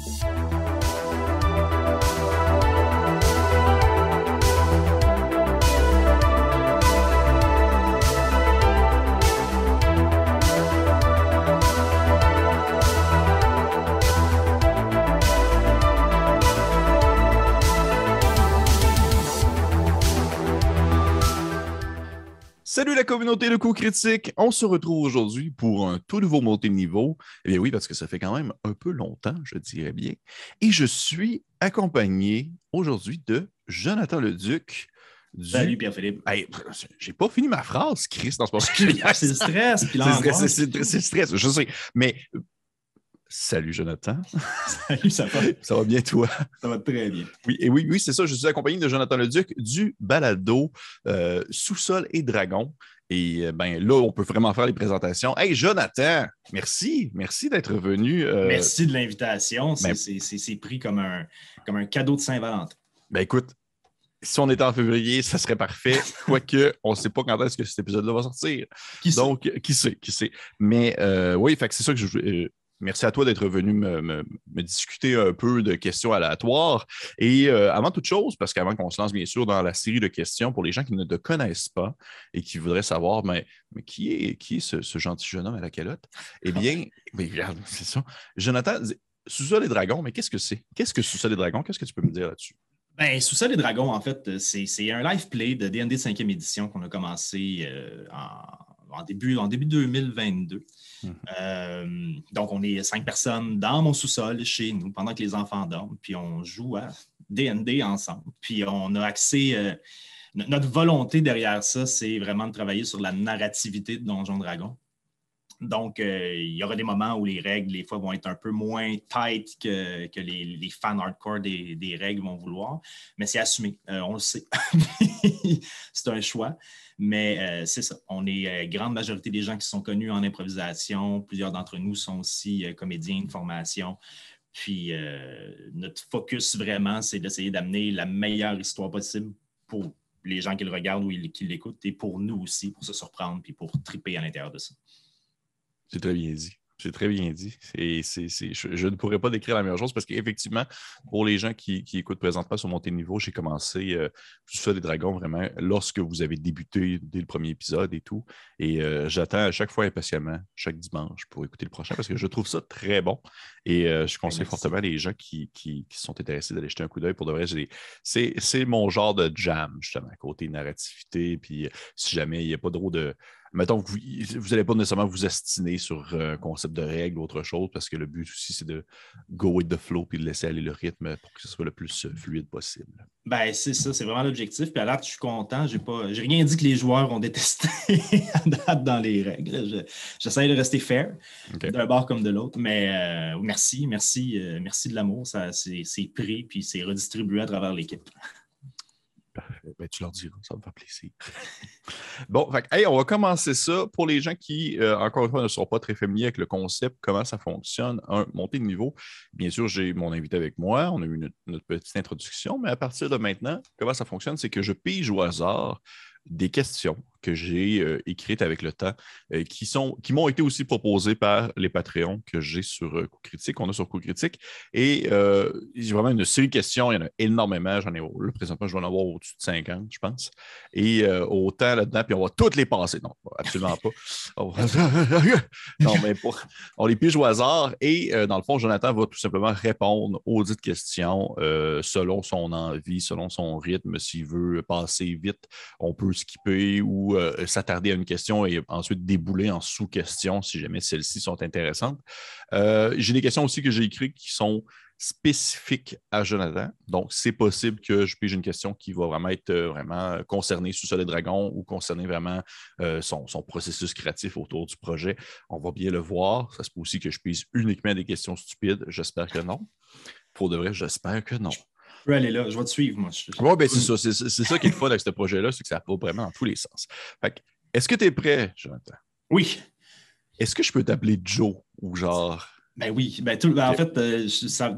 Salut communauté de coups critiques. On se retrouve aujourd'hui pour un tout nouveau montée de niveau. Eh bien oui, parce que ça fait quand même un peu longtemps, je dirais bien. Et je suis accompagné aujourd'hui de Jonathan Leduc. Du... Salut Pierre-Philippe. Hey, j'ai pas fini ma phrase, Chris, dans ce moment. c'est le stress. C'est le stress, je sais. Mais Salut Jonathan. Salut, ça va? Ça va bien toi? Ça va très bien. Oui, et oui, oui, c'est ça. Je suis accompagné de Jonathan Leduc du balado euh, Sous-sol et Dragon. Et euh, ben là, on peut vraiment faire les présentations. Hey Jonathan, merci, merci d'être venu. Euh, merci de l'invitation. Ben c'est pris comme un, comme un cadeau de Saint-Valentin. Ben écoute, si on était en février, ça serait parfait. Quoique, on ne sait pas quand est-ce que cet épisode-là va sortir. Qui Donc, qui sait, qui sait. Mais oui, c'est ça que je, Merci à toi d'être venu me, discuter un peu de questions aléatoires. Et euh, avant toute chose, parce qu'avant qu'on se lance bien sûr dans la série de questions pour les gens qui ne te connaissent pas et qui voudraient savoir, mais, qui est, qui est ce, gentil jeune homme à la calotte? Eh bien, regarde, c'est ça. Jonathan, Sous-sol et dragons, mais qu'est-ce que c'est? Qu'est-ce que Sous-sol et dragons? Qu'est-ce que tu peux me dire là-dessus? Ben, Sous-sol et dragons, en fait, c'est un live play de DND 5e édition qu'on a commencé euh, en, début, en début 2022. Mhm. Euh, donc, on est cinq personnes dans mon sous-sol chez nous pendant que les enfants dorment, puis on joue à DND ensemble. Puis on a accès. Euh, notre volonté derrière ça, c'est vraiment de travailler sur la narrativité de Donjon Dragon. Donc, euh, il y aura des moments où les règles, des fois, vont être un peu moins tight que, les, fans hardcore des, règles vont vouloir, mais c'est assumé, on le sait. c'est un choix. Mais euh, c'est ça. On est euh, grande majorité des gens qui sont connus en improvisation. Plusieurs d'entre nous sont aussi euh, comédiens de formation. Puis notre focus vraiment, c'est d'essayer d'amener la meilleure histoire possible pour les gens qui le regardent ou qui l'écoutent et pour nous aussi, pour se surprendre puis pour triper à l'intérieur de ça. C'est très bien dit. C'est très bien dit. je, ne pourrais pas décrire la meilleure chose parce qu'effectivement, pour les gens qui, écoutent présentement sur Montée Niveau, j'ai commencé euh, tout ça des dragons vraiment lorsque vous avez débuté dès le premier épisode et tout. Et euh, j'attends à chaque fois impatiemment, chaque dimanche, pour écouter le prochain parce que je trouve ça très bon. Et euh, je conseille fortement les gens qui, sont intéressés d'aller jeter un coup d'œil. Pour de vrai, c'est mon genre de jam, justement, côté narrativité. Puis si jamais il n'y a pas trop de mettons vous n'allez pas nécessairement vous astiner sur un concept de règle ou autre chose, parce que le but aussi, c'est de go with the flow puis de laisser aller le rythme pour que ce soit le plus euh, fluide possible. Ben, c'est ça, c'est vraiment l'objectif. Puis à date, je suis content. J'ai pas j'ai rien dit que les joueurs ont détesté à date dans les règles. J'essaie de rester fair, d'un bord comme de l'autre. Mais euh, merci, merci, euh, merci de l'amour. C'est pris puis c'est redistribué à travers l'équipe. Ben, tu leur diras, ça me fait plaisir. bon, on va commencer ça. Pour les gens qui, euh, encore une fois, ne sont pas très familiers avec le concept, comment ça fonctionne, un, monter de niveau. Bien sûr, j'ai mon invité avec moi, on a eu notre petite introduction, mais à partir de maintenant, comment ça fonctionne, c'est que je pige au hasard des questions que j'ai euh, écrites avec le temps, euh, qui, sont, qui m'ont été aussi proposées par les Patreons que j'ai sur euh, Coup Critique, qu'on a sur Coup Critique. Et j'ai vraiment une série de questions, il y en a énormément. J'en ai, là, présentement, je vais en avoir au-dessus de 50, je pense. Et autant là-dedans, puis on va toutes les passer. Non, absolument pas. non, mais on les pige au hasard. Et dans le fond, Jonathan va tout simplement répondre aux dites questions selon son envie, selon son rythme. S'il veut passer vite, on peut skipper ou euh, s'attarder à une question et ensuite débouler en sous-questions si jamais celles-ci sont intéressantes. Euh, j'ai des questions aussi que j'ai écrites qui sont spécifiques à Jonathan. Donc, c'est possible que je pige une question qui va vraiment être euh, vraiment concernée sous Soleil Dragon ou concerner vraiment son, processus créatif autour du projet. On va bien le voir. Ça se peut aussi que je pige uniquement des questions stupides. J'espère que non. Pour de vrai, j'espère que non. Je peux aller là, je vais te suivre, moi. Oui, ben c'est ça. C'est, ça qui est le fun avec ce projet-là, c'est que ça va vraiment dans tous les sens. est-ce que tu es prêt, Jonathan? Oui. Est-ce que je peux t'appeler Joe ou genre? Ben oui. Ben, ben En fait, euh,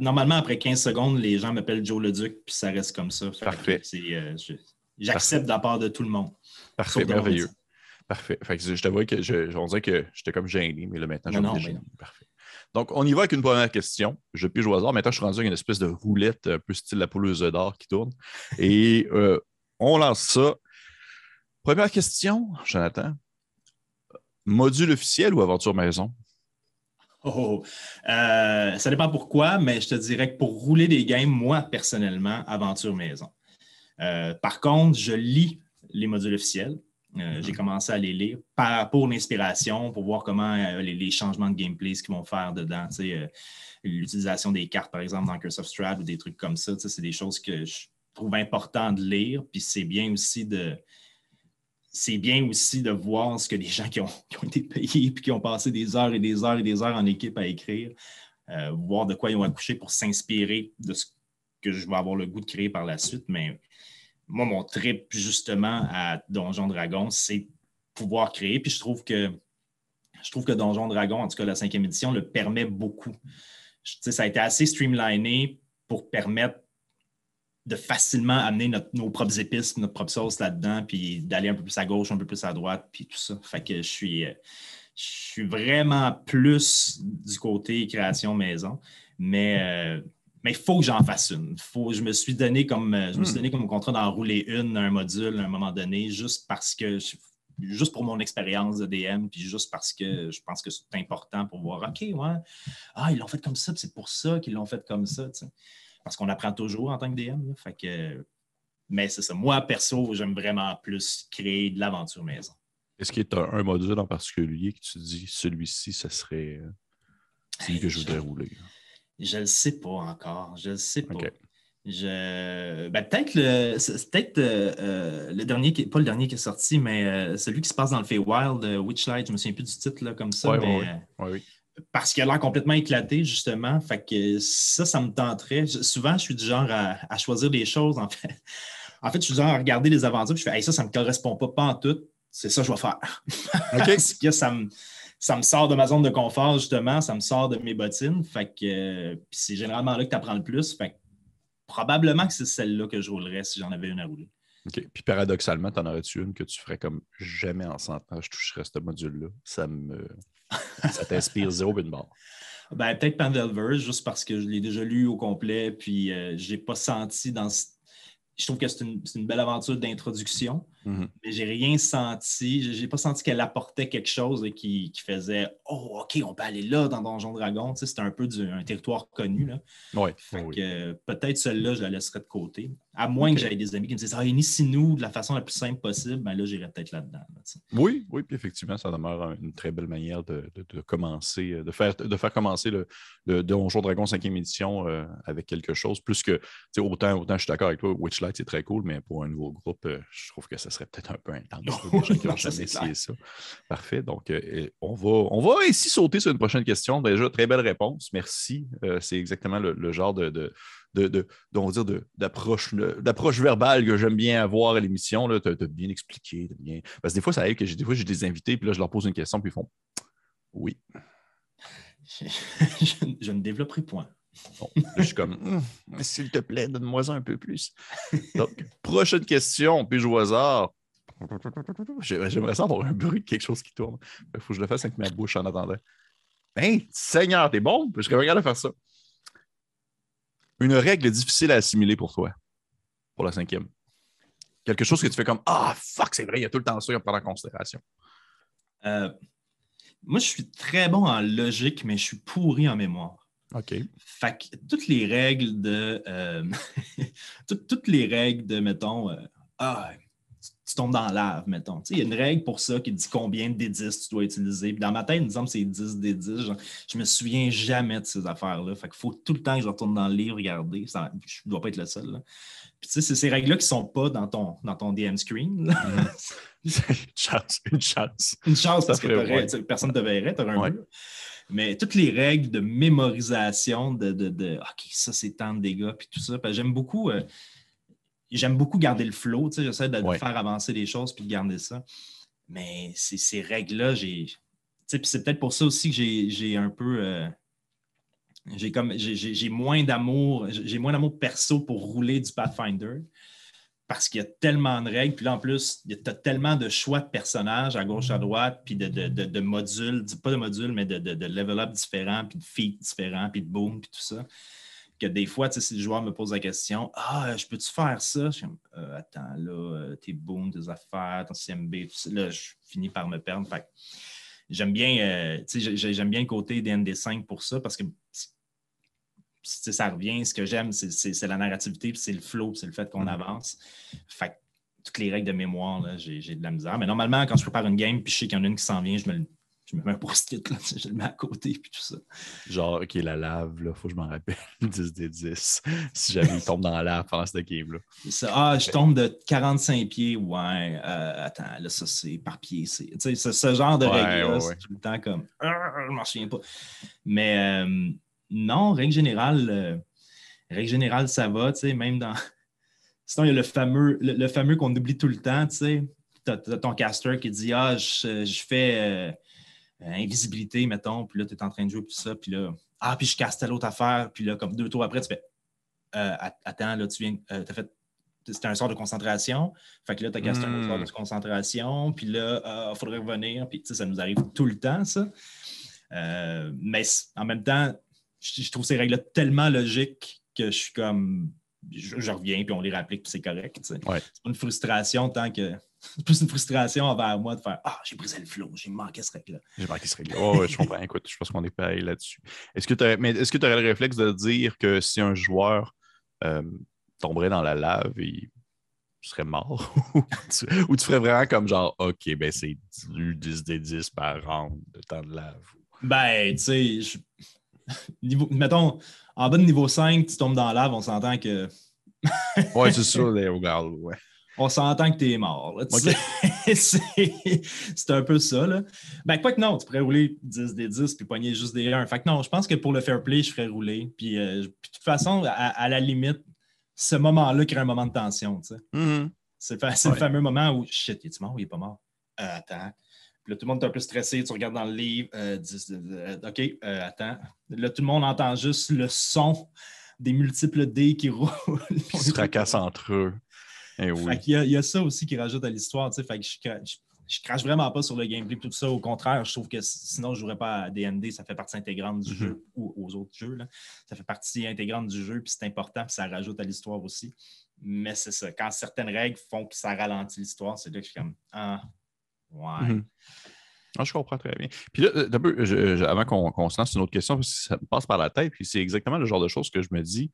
normalement, après 15 secondes, les gens m'appellent Joe le Duc, puis ça reste comme ça. Parfait. Euh, j'accepte de la part de tout le monde. Parfait, merveilleux. Parfait. Fait que je t'avoue que je, on dirait que j'étais comme gêné, mais là maintenant, je suis gêné. Parfait. Donc, on y va avec une première question. Je pige au hasard. Maintenant, je suis rendu avec une espèce de roulette un peu style la pouleuse d'or qui tourne. Et euh, on lance ça. Première question, Jonathan. Module officiel ou aventure maison? Oh, euh, ça dépend pourquoi, mais je te dirais que pour rouler des games, moi, personnellement, aventure maison. Euh, par contre, je lis les modules officiels. Euh, j'ai mhm. commencé à les lire pour l'inspiration, pour voir comment les, changements de gameplay, ce qu'ils vont faire dedans. L'utilisation des cartes, par exemple, dans Curse of Strahd ou des trucs comme ça, c'est des choses que je trouve important de lire. Puis c'est bien aussi de, c'est bien aussi de voir ce que les gens qui ont, été payés et qui ont passé des heures et des heures et des heures en équipe à écrire, euh, voir de quoi ils ont accouché pour s'inspirer de ce que je vais avoir le goût de créer par la suite. Mais moi, mon trip, justement, à Donjon Dragon, c'est pouvoir créer. Puis je trouve que je trouve que Donjon Dragon, en tout cas la cinquième édition, le permet beaucoup. ça a été assez streamliné pour permettre de facilement amener nos propres épices, notre propre sauce là-dedans, puis d'aller un peu plus à gauche, un peu plus à droite, puis tout ça. Fait que je suis, euh, je suis vraiment plus du côté création maison, mais euh, mais il faut que j'en fasse une. Faut, je me suis donné comme je me suis hmm. donné comme contrat d'en rouler une, un module à un moment donné, juste parce que juste pour mon expérience de DM, puis juste parce que je pense que c'est important pour voir, OK, ouais, ah, ils l'ont fait comme ça, c'est pour ça qu'ils l'ont fait comme ça parce qu'on apprend toujours en tant que DM. fait que, mais c'est ça. Moi, perso, j'aime vraiment plus créer de l'aventure maison. Est-ce qu'il y a un module en particulier que tu dis celui-ci, ce serait euh, celui que je voudrais rouler? Je ne le sais pas encore. Je ne le sais pas. Je... Ben, peut-être le, peut euh, euh, le dernier, pas le dernier qui est sorti, mais celui qui se passe dans le Feywild, Witchlight, je ne me souviens plus du titre là, comme ça. mais, oui parce qu'il a l'air complètement éclaté, justement. Fait que ça, ça me tenterait. Souvent, je suis du genre à, choisir des choses, en fait. En fait, je suis du genre à regarder les aventures, puis je fais ça, ça ne me correspond pas, pas en tout. C'est ça que je vais faire. parce que ça me, ça me sort de ma zone de confort, justement. Ça me sort de mes bottines. Fait que c'est généralement là que tu apprends le plus. Fait probablement que c'est celle-là que je roulerais si j'en avais une à rouler. OK. Puis paradoxalement, t'en aurais-tu une que tu ferais comme jamais en 100 ans, je toucherais ce module-là? Ça me. ça t'inspire zéro une barre. Ben, peut-être Pandelverse, juste parce que je l'ai déjà lu au complet, puis euh, je n'ai pas senti dans. Je trouve que c'est une, belle aventure d'introduction. Mhm. Mais j'ai rien senti, j'ai pas senti qu'elle apportait quelque chose qui, qui, faisait Oh, OK, on peut aller là dans Donjon Dragon. Tu sais, c'était un peu un territoire connu. Là. Ouais, peut-être celle-là, je la laisserai de côté. À moins que j'aie des amis qui me disent Ah, initie-nous de la façon la plus simple possible, ben là, j'irai peut-être là-dedans. oui, oui, puis effectivement, ça demeure une très belle manière de, commencer, de faire, de faire commencer le, le Donjon Dragon 5e édition euh, avec quelque chose. Plus que, autant, autant je suis d'accord avec toi, Witchlight, c'est très cool, mais pour un nouveau groupe, euh, je trouve que ça serait peut-être un peu intense. ça, ça. Parfait. Donc, euh, on, va, on va ici sauter sur une prochaine question. Déjà, très belle réponse. Merci. Euh, c'est exactement le, genre de, de, de, dire d'approche, d'approche verbale que j'aime bien avoir à l'émission. Tu as, bien expliqué. bien... Parce que des fois, ça arrive que j'ai, des fois, j'ai des invités, puis là, je leur pose une question, puis ils font Oui. je, ne développerai point. je suis comme, hum, s'il te plaît, donne-moi un peu plus. Donc, prochaine question, puis je au hasard? J'aimerais ça avoir un bruit de quelque chose qui tourne. Il faut que je le fasse avec ma bouche en attendant. Hein, Seigneur, t'es bon? Je serais regardé faire ça. Une règle difficile à assimiler pour toi, pour la cinquième. Quelque chose que tu fais comme Ah, fuck, c'est vrai, il y a tout le temps ça à prendre en considération. Euh, moi, je suis très bon en logique, mais je suis pourri en mémoire. OK. Fait que toutes les règles de. Euh, toutes, les règles de, mettons, euh, ah, tu tombes dans la lave, mettons. Il y a une règle pour ça qui dit combien de D10 tu dois utiliser. Puis dans ma tête, semble que c'est 10 D10. Genre, je me souviens jamais de ces affaires-là. Fait qu'il faut tout le temps que je retourne dans le livre regarder. je ne dois pas être le seul. Puis tu sais, c'est ces règles-là qui ne sont pas dans ton, dans ton DM screen. Une chance, une chance. Une chance parce que personne ne te verrait, tu aurais un peu. Mais toutes les règles de mémorisation de, de, OK, ça c'est tant de dégâts, puis tout ça. J'aime beaucoup. Euh, j'aime beaucoup garder le flow. J'essaie de, faire avancer les choses puis de garder ça. Mais ces règles-là, j'ai. C'est peut-être pour ça aussi que j'ai un peu. Euh, j'ai comme j'ai moins d'amour, j'ai moins d'amour perso pour rouler du Pathfinder. parce qu'il y a tellement de règles. Puis là, en plus, tu as tellement de choix de personnages à gauche, à droite, puis de, de, modules, pas de modules, mais de, de, level-up différents, puis de feats différents, puis de boom, puis tout ça. Que des fois, si le joueur me pose la question Ah, je peux-tu faire ça? Je euh, Attends, là, euh, tes boom, tes affaires, ton CMB, là, je finis par me perdre. j'aime bien, euh, j'aime bien le côté des ND5 pour ça parce que ça revient. Ce que j'aime, c'est la narrativité, c'est le flow, c'est le fait qu'on mm. avance. Fait toutes les règles de mémoire, j'ai de la misère. Mais normalement, quand je prépare une game, puis je sais qu'il y en a une qui s'en vient, je me, je me mets un post-it, je le mets à côté, puis tout ça. Genre, OK, la lave, il faut que je m'en rappelle. 10 des 10. Si jamais il tombe dans la lave pendant cette game-là. Ah, je tombe de 45 pieds, ouais. Euh, attends, là, ça, c'est par pied. C'est ce genre de règles-là, c'est tout le temps comme, ah, je m'en souviens pas. Mais. Euh, non, règle générale, euh, règle générale, ça va, tu sais, même dans. Sinon, il y a le fameux, le, fameux qu'on oublie tout le temps, tu sais. Tu as, ton caster qui dit Ah, je, fais invisibilité, mettons, puis là, tu es en train de jouer, puis ça, puis là, ah, puis je casse telle autre affaire, puis là, comme deux tours après, tu fais euh, Attends, là, tu viens, tu as fait c'était un sort de concentration. Fait que là, tu as casté un sort hmm. de concentration, puis là, il faudrait revenir. Puis, ça nous arrive tout le temps, ça. mais en même temps, je, trouve ces règles-là tellement logiques que je suis comme. Je, reviens, puis on les réapplique, puis c'est correct. C'est pas une frustration tant que. C'est plus une frustration envers moi de faire Ah, j'ai brisé le flow, j'ai manqué ce règle-là. J'ai manqué ce règle-là. Oh, je comprends. Écoute, je pense qu'on est pareil là-dessus. Est-ce que tu aurais, mais est-ce que tu aurais le réflexe de dire que si un joueur euh, tomberait dans la lave, il serait mort? ou, tu, ferais vraiment comme genre OK, ben c'est 10 des 10 par an de temps de lave? Ben, tu sais, je niveau, mettons, en bas de niveau 5, tu tombes dans la lave, on s'entend que. ouais, c'est ça, les regards, ouais. On s'entend que tu es mort. c'est un peu ça. Là. Ben, quoi que non, tu pourrais rouler 10 des 10 puis pogner juste des 1. Fait que non, je pense que pour le fair play, je ferais rouler. Puis, euh, de toute façon, à, la limite, ce moment-là crée un moment de tension. Mm-hmm. C'est le fameux moment où shit, il est mort ou il est pas mort? Euh, attends. Puis là, tout le monde est un peu stressé, tu regardes dans le livre, euh, euh, OK, attends. Là, tout le monde entend juste le son des multiples dés qui roulent. Ils se fracassent entre eux. Eh oui. il, y a, ça aussi qui rajoute à l'histoire. Fait que je, je, crache vraiment pas sur le gameplay tout ça. Au contraire, je trouve que sinon, je ne jouerais pas à DND. Ça fait partie intégrante du mm-hmm. jeu ou aux autres jeux. Là. Ça fait partie intégrante du jeu, puis c'est important, puis ça rajoute à l'histoire aussi. Mais c'est ça. Quand certaines règles font que ça ralentit l'histoire, c'est là que je suis comme Ah, Ouais. Mhm. Ah, je comprends très bien. Puis là, euh, avant qu'on se lance une autre question, parce que ça me passe par la tête, puis c'est exactement le genre de choses que je me dis.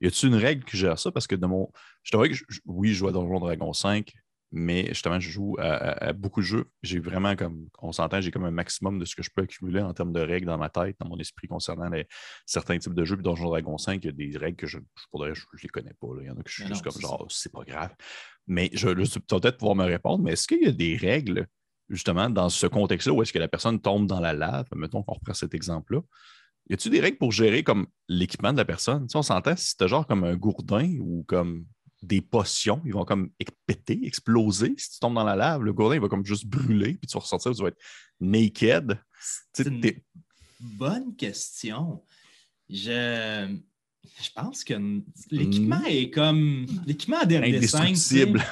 Y a-t-il une règle qui gère ça? Parce que de mon. Je que, oui, je joue à Donjon Dragon 5, mais justement, je joue à, beaucoup de jeux. J'ai vraiment comme. On s'entend, j'ai comme un maximum de ce que je peux accumuler en termes de règles dans ma tête, dans mon esprit concernant certains types de jeux. Puis Donjon Dragon 5, il y a des règles que je ne je, les connais pas. Il y en a que je suis juste comme genre, c'est pas grave. Mais je vais peut-être pouvoir me répondre, mais est-ce qu'il y a des règles justement, dans ce contexte-là, où est-ce que la personne tombe dans la lave, mettons qu'on reprend cet exemple-là, y a-t-il des règles pour gérer comme l'équipement de la personne? Tu sais, on s'entend si c'était genre comme un gourdin ou comme des potions, ils vont comme péter, exploser. Si tu tombes dans la lave, le gourdin il va comme juste brûler, puis tu vas ressortir, tu vas être naked. C'est une bonne question. Je, je pense que l'équipement hmm. est comme. L'équipement a des Indestructible.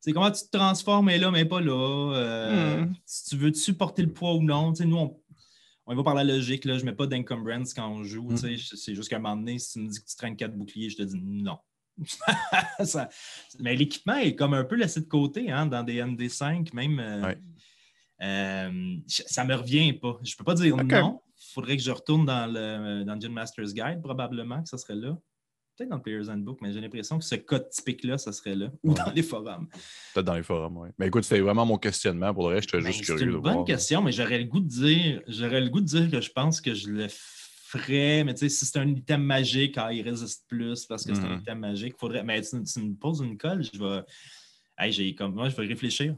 C'est comment tu te transformes, mais là, mais pas là. Euh, hmm. Si tu veux supporter le poids ou non. nous, on, on va par la logique. Là. Je ne mets pas d'encumbrance quand on joue. Hmm. C'est juste qu'à un moment donné, si tu me dis que tu traînes quatre boucliers, je te dis non. mais l'équipement est comme un peu laissé de côté hein, dans des MD5, même. Euh, euh, ça ne me revient pas. Je ne peux pas dire non. Il faudrait que je retourne dans le Dungeon Master's Guide, probablement, que ça serait là peut-être dans le Player's Handbook, mais j'ai l'impression que ce code typique-là, ça serait là, ou dans les forums. Peut-être dans les forums, oui. Mais écoute, c'était vraiment mon questionnement. Pour le reste, j'étais juste curieux. C'est une bonne question, mais j'aurais le goût de dire, j'aurais le goût de dire que je pense que je le ferais, mais tu sais, si c'est un item magique, ah, il résiste plus parce que c'est un mm-hmm. item magique, faudrait. Mais tu, tu, me poses une colle, je vais. Hey, j'ai comme moi, je vais réfléchir.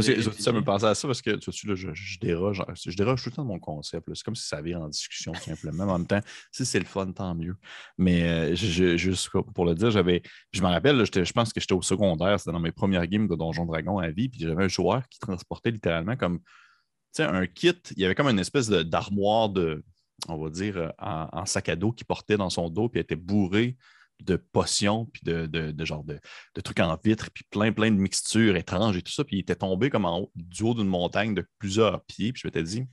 Ça me pensait à ça parce que tu vois, là, je, déroge, je déroge tout le temps de mon concept. C'est comme si ça vient en discussion simplement. en même temps, si c'est le fun, tant mieux. Mais euh, juste pour le dire, j'avais. Je me rappelle, je pense que j'étais au secondaire, c'était dans mes premières games de Donjon Dragon à vie, puis j'avais un joueur qui transportait littéralement comme un kit. Il y avait comme une espèce d'armoire de, on va dire, euh, en, sac à dos qu'il portait dans son dos, puis était bourré de potions, puis de, de, genre de, trucs en vitre, puis plein, plein de mixtures étranges et tout ça. Puis il était tombé comme en haut, du haut d'une montagne de plusieurs pieds. Puis je m'étais dit,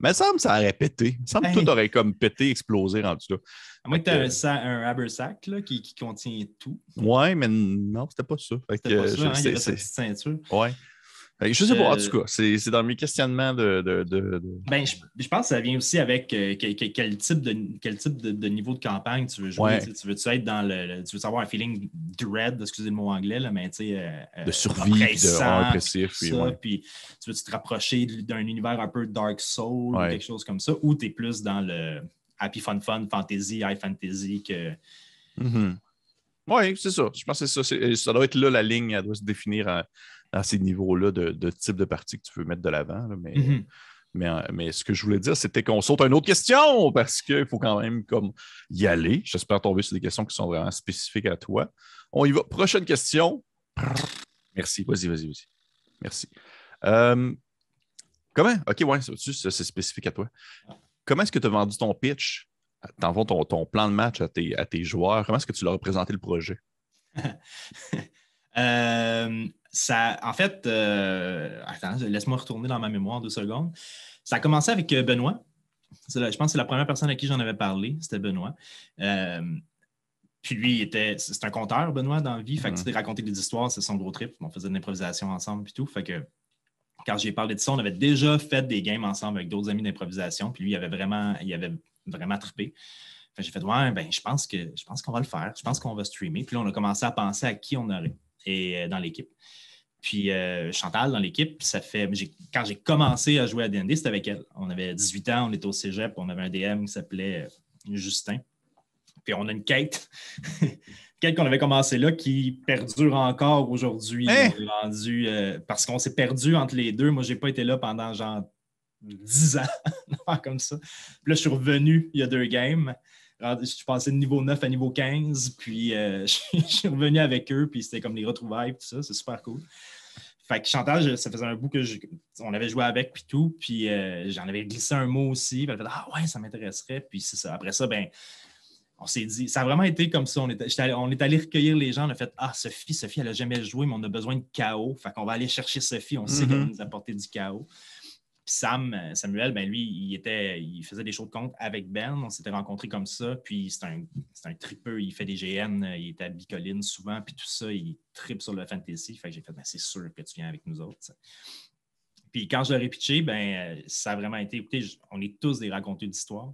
mais ça me ça aurait pété. Il me semble que tout aurait comme pété, explosé rendu là. À moins que tu aies un, un habersack là, qui, qui, contient tout. Ouais, mais non, c'était pas ça. C'était pas ça, hein, il y avait cette petite ceinture. Ouais. Je sais pas, en tout euh, cas, c'est dans mes questionnements de. de, Ben, je, pense que ça vient aussi avec euh, quel, type, de, quel type de, niveau de campagne tu veux jouer. Tu veux-tu être dans le, Tu veux avoir un feeling dread, excusez le mot anglais, là, mais tu sais. Euh, de survie, de répressif. Puis, puis tu veux-tu te rapprocher d'un univers un peu Dark Soul ou quelque chose comme ça, ou tu es plus dans le Happy Fun Fun, Fantasy, High Fantasy que. Mm-hmm. Oui, c'est ça. Je pense que c'est ça. Ça doit être là la ligne, elle doit se définir à ces niveaux-là de, type de partie que tu veux mettre de l'avant. Mais, mm-hmm. mais, euh, mais, ce que je voulais dire, c'était qu'on saute à une autre question parce qu'il faut quand même comme y aller. J'espère tomber sur des questions qui sont vraiment spécifiques à toi. On y va. Prochaine question. Merci. Vas-y, vas-y, vas-y. Merci. Euh, comment? OK, ouais, c'est spécifique à toi. Comment est-ce que tu as vendu ton pitch, ton, ton plan de match à tes, à tes joueurs? Comment est-ce que tu leur as présenté le projet? euh, ça, en fait, euh, attends, laisse-moi retourner dans ma mémoire deux secondes. Ça a commencé avec euh, Benoît. je pense que c'est la première personne à qui j'en avais parlé, c'était Benoît. Euh, puis lui, était, c'est un conteur, Benoît, dans la vie. Fait que, mm-hmm. raconter des histoires, c'est son gros trip. On faisait de l'improvisation ensemble puis tout. Fait que quand j'ai parlé de ça, on avait déjà fait des games ensemble avec d'autres amis d'improvisation. Puis lui, il avait vraiment, il avait vraiment trippé. j'ai fait, ouais, ben, je pense que je pense qu'on va le faire. Je pense qu'on va streamer. Puis là, on a commencé à penser à qui on aurait et, dans l'équipe. Puis euh, Chantal, dans l'équipe, ça fait. Quand j'ai commencé à jouer à DND, c'était avec elle. On avait 18 ans, on était au cégep, on avait un DM qui s'appelait euh, Justin. Puis on a une quête, quête qu'on avait commencé là qui perdure encore aujourd'hui. Hein? Euh, parce qu'on s'est perdu entre les deux. Moi, je n'ai pas été là pendant genre 10 ans, comme ça. Puis là, je suis revenu il y a deux games. Je suis passé de niveau 9 à niveau 15, puis je suis revenu avec eux, puis c'était comme les retrouvailles, tout ça, c'est super cool. Fait que Chantal, ça faisait un bout que on avait joué avec puis tout, puis euh, j'en avais glissé un mot aussi. elle a fait Ah ouais, ça m'intéresserait. Puis c'est ça. Après ça, ben, on s'est dit, ça a vraiment été comme ça. On est, allé, on est allé recueillir les gens. On a fait Ah, Sophie, Sophie, elle n'a jamais joué, mais on a besoin de chaos. Fait qu'on va aller chercher Sophie. On sait qu'elle va mm-hmm. nous apporter du chaos. Sam, euh, Samuel, ben lui, il, était, il faisait des shows de compte avec Ben. On s'était rencontrés comme ça. Puis c'est un, un tripeux. Il fait des GN. Il est à Bicoline souvent. Puis tout ça, il tripe sur le fantasy. Fait que j'ai fait, ben, c'est sûr que tu viens avec nous autres. Puis quand je l'ai pitché, ben, euh, ça a vraiment été, écoutez, on est tous des raconteurs d'histoire.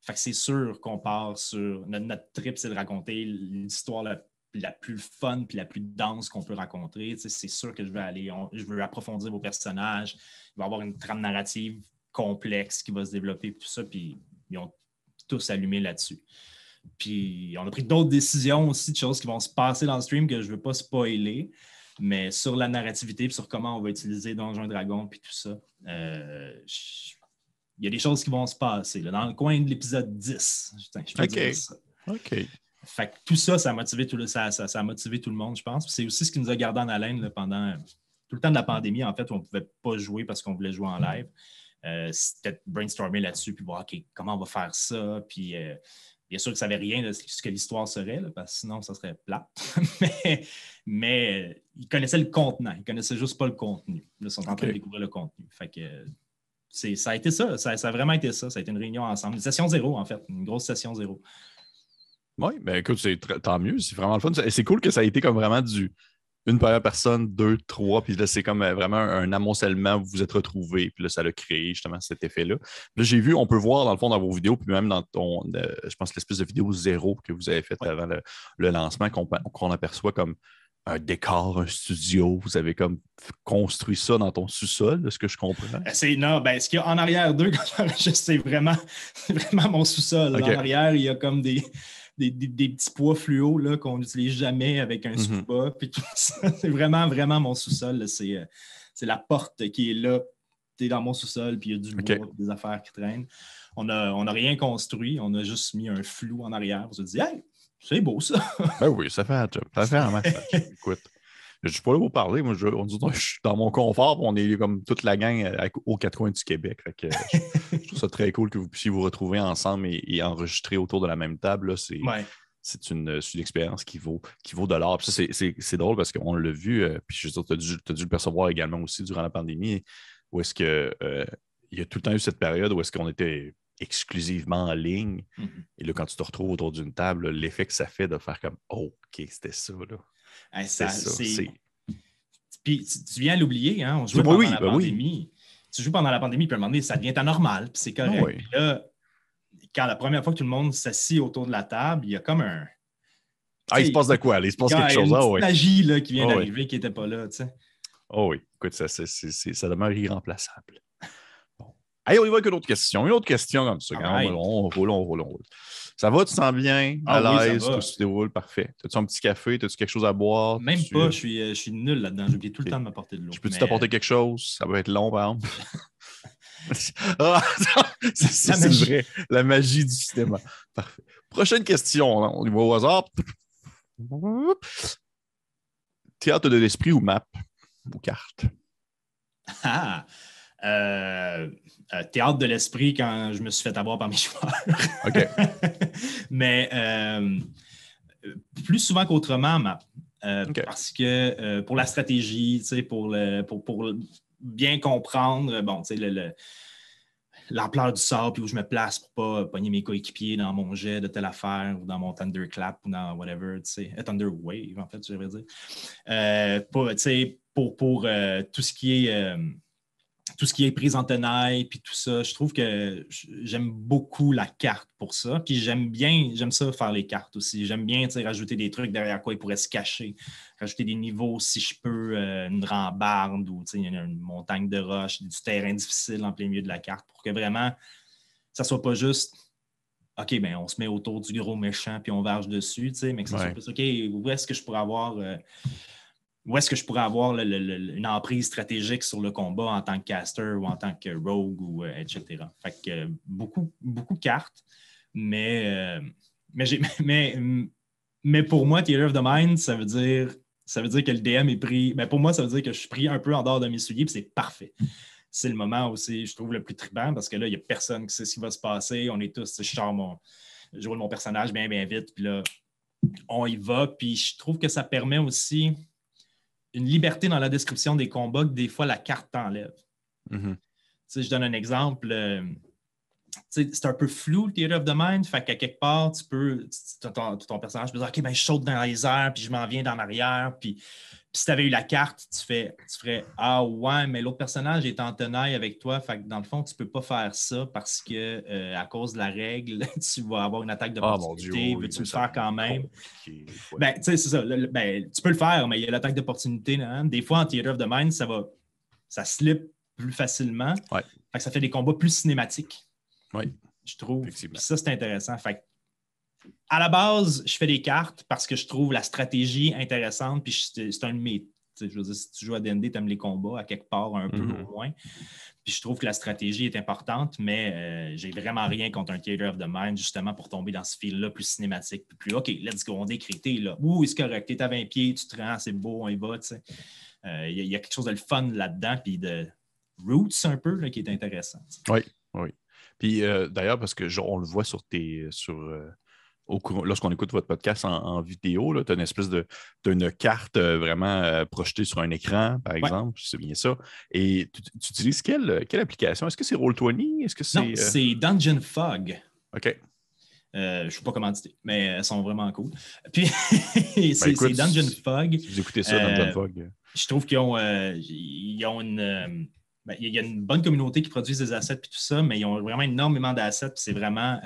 Fait que c'est sûr qu'on part sur. Notre, trip, c'est de raconter l'histoire la la plus fun puis la plus dense qu'on peut raconter. c'est sûr que je veux aller, je veux approfondir vos personnages. Il va y avoir une trame narrative complexe qui va se développer, tout ça, puis ils ont tous allumé là-dessus. Puis on a pris d'autres décisions aussi, de choses qui vont se passer dans le stream que je ne veux pas spoiler, mais sur la narrativité, puis sur comment on va utiliser Donjon Dragon, puis tout ça. Euh, il y a des choses qui vont se passer dans le coin de l'épisode 10. Je, OK. Fait que tout ça, ça a motivé tout le, ça, ça, a motivé tout le monde, je pense. C'est aussi ce qui nous a gardé en haleine pendant tout le temps de la pandémie, en fait, où on ne pouvait pas jouer parce qu'on voulait jouer en live. Euh, c'était brainstormer là-dessus, puis voir comment on va faire ça. Puis euh, bien sûr que ça n'avait rien de ce que l'histoire serait, parce que sinon, ça serait plat. mais, mais euh, ils connaissaient le contenant, ils ne connaissaient juste pas le contenu. Là, ils sont en train de découvrir le contenu. Fait que ça a été ça. ça. ça. a vraiment été ça. Ça a été une réunion ensemble. Une session zéro, en fait. Une grosse session zéro. Oui, ben écoute, c'est tant mieux, c'est vraiment le fun. C'est cool que ça a été comme vraiment du une première personne, deux, trois, puis là, c'est comme euh, vraiment un, amoncellement, vous vous êtes retrouvés, puis là, ça a créé justement cet effet-là. Là, j'ai vu, on peut voir dans le fond dans vos vidéos, puis même dans ton, euh, je pense, l'espèce de vidéo zéro que vous avez faite avant le, lancement, qu'on aperçoit comme un décor, un studio. Vous avez comme construit ça dans ton sous-sol, de ce que je comprends? Euh, c'est non, ben, ce qu'il y a en arrière d'eux, quand c'est vraiment, vraiment mon sous-sol. En arrière, il y a comme des, des, petits poids fluo qu'on n'utilise jamais avec un mm Puis tout ça, c'est vraiment, vraiment mon sous-sol. Euh, c'est la porte qui est là. Tu es dans mon sous-sol, puis il y a du bois, des affaires qui traînent. On n'a on a rien construit, on a juste mis un flou en arrière. On se dit, hey, c'est beau ça. ben oui, ça fait un job. Ça fait un match. Écoute. Je ne suis pas là pour parler. Moi, je, on dit, je suis dans mon confort. On est comme toute la gang euh, aux quatre coins du Québec. je, trouve ça très cool que vous puissiez vous retrouver ensemble et, enregistrer autour de la même table. C'est c'est une, expérience qui vaut, qui vaut de l'or. C'est drôle parce qu'on l'a vu, euh, puis je tu as, dû le percevoir également aussi durant la pandémie, où est-ce que euh, il y a tout le temps eu cette période où est-ce qu'on était exclusivement en ligne. Mm-hmm. Et là, quand tu te retrouves autour d'une table, l'effet que ça fait de faire comme oh, OK, c'était ça. Là. Ça, Puis tu, viens à l'oublier, hein? on jouait pendant la ben pandémie. Tu joues pendant la pandémie, puis à un moment donné, ça devient normal, puis c'est correct. là, quand la première fois que tout le monde s'assit autour de la table, il y a comme un. Ah, il se passe de quoi? Il se passe quelque chose. Il y a une ah magie là, qui vient ah d'arriver qui n'était pas là. Tu sais. Oh oui, écoute, ça, ça demeure irremplaçable. Allez, on y va avec une autre question. Une autre question comme ça. On, roule, on roule, on roule. Ça va, tu sens bien, à ah l'aise, tout se déroule, parfait. As-tu un petit café? As-tu quelque chose à boire? Même pas, je suis, euh, je suis nul là-dedans. J'oublie tout le temps de m'apporter de l'eau. Je peux-tu t'apporter quelque chose? Ça va être long, par exemple. ah, c'est vrai. La magie du système. Parfait. Prochaine question. On y va au hasard. Théâtre de l'esprit ou map ou carte? Ah! Euh, euh, théâtre de l'esprit quand je me suis fait avoir par mes joueurs. OK. Mais euh, plus souvent qu'autrement, map. Parce que pour la stratégie, pour, le, pour, pour bien comprendre, bon, le, l'ampleur du sort, puis où je me place pour pas pogner mes coéquipiers dans mon jet de telle affaire ou dans mon Thunderclap ou dans whatever, tu sais, euh, Thunder Wave, en fait, je vais dire. Pour, tout ce qui est tout ce qui est prise en tenaille, puis tout ça. Je trouve que j'aime beaucoup la carte pour ça. Puis j'aime bien, j'aime ça faire les cartes aussi. J'aime bien rajouter des trucs derrière quoi ils pourraient se cacher. Rajouter des niveaux si je peux, euh, une rambarde ou une montagne de roches, du terrain difficile en plein milieu de la carte pour que vraiment ça soit pas juste OK, ben on se met autour du gros méchant puis on varge dessus, mais que ça soit plus OK, où est-ce que je pourrais avoir. Euh, où est-ce que je pourrais avoir une emprise stratégique sur le combat en tant que caster ou en tant que rogue, ou, euh, etc. Fait que euh, beaucoup, beaucoup de cartes, mais, euh, mais, pour moi, Theater of the Mind, ça veut dire, ça veut dire que le DM est pris. Ben, pour moi, ça veut dire que je suis pris un peu en dehors de mes souliers, puis c'est parfait. C'est le moment aussi, je trouve, le plus tribant parce que là, il n'y a personne qui sait ce qui va se passer. On est tous, je sors mon, mon personnage bien, bien vite, puis là, on y va. Puis je trouve que ça permet aussi une liberté dans la description des combats que des fois la carte t'enlève. Mm-hmm. Je donne un exemple. Euh, c'est un peu flou, le Theater of the Mind. Fait qu'à quelque part, tu peux, ton, ton, personnage peut dire OK, ben, je saute dans les airs, puis je m'en viens dans l'arrière. Puis, si tu avais eu la carte, tu, fais, tu ferais Ah ouais, mais l'autre personnage est en tenaille avec toi. Fait que dans le fond, tu ne peux pas faire ça parce que euh, à cause de la règle, tu vas avoir une attaque de Ah, Veux-tu le faire quand même? Ben, tu sais, c'est ça. Ben, tu peux le faire, mais il y a l'attaque d'opportunité. Des fois, en Theater of the Mind, ça va ça slip plus facilement. Fait que ça fait des combats plus cinématiques. Oui. Je trouve. Ça, c'est intéressant. Fait à la base, je fais des cartes parce que je trouve la stratégie intéressante, puis c'est un de mes. Je veux dire, si tu joues à D&D, tu aimes les combats à quelque part, un peu mm-hmm. au moins. Puis je trouve que la stratégie est importante, mais euh, j'ai vraiment rien contre un Theater of the Mind, justement pour tomber dans ce fil-là plus cinématique, plus, OK, let's go, on décrit, là. Ouh, c'est correct, t'es à 20 pieds, tu te rends, c'est beau, on y va, tu sais. Euh, il y, a quelque chose de le fun là-dedans, puis de roots un peu, là, qui est intéressant. Oui, oui. Puis euh, d'ailleurs, parce que on le voit sur tes. Sur, euh, lorsqu'on écoute votre podcast en, vidéo, tu as une espèce de une carte euh, vraiment projetée sur un écran, par exemple, c'est bien ça. Et tu, utilises quelle, quelle application? Est-ce que c'est Roll20? Est-ce que c'est. Non, c'est Dungeon Fog. OK. je ne suis pas commandité, mais elles sont vraiment cool. Puis, c'est ben, Dungeon Fog. vous écoutez ça, Dungeon Fog. Je trouve qu'ils ont, ils ont une ben, il y a une bonne communauté qui produit des assets et tout ça, mais ils ont vraiment énormément d'assets. C'est vraiment.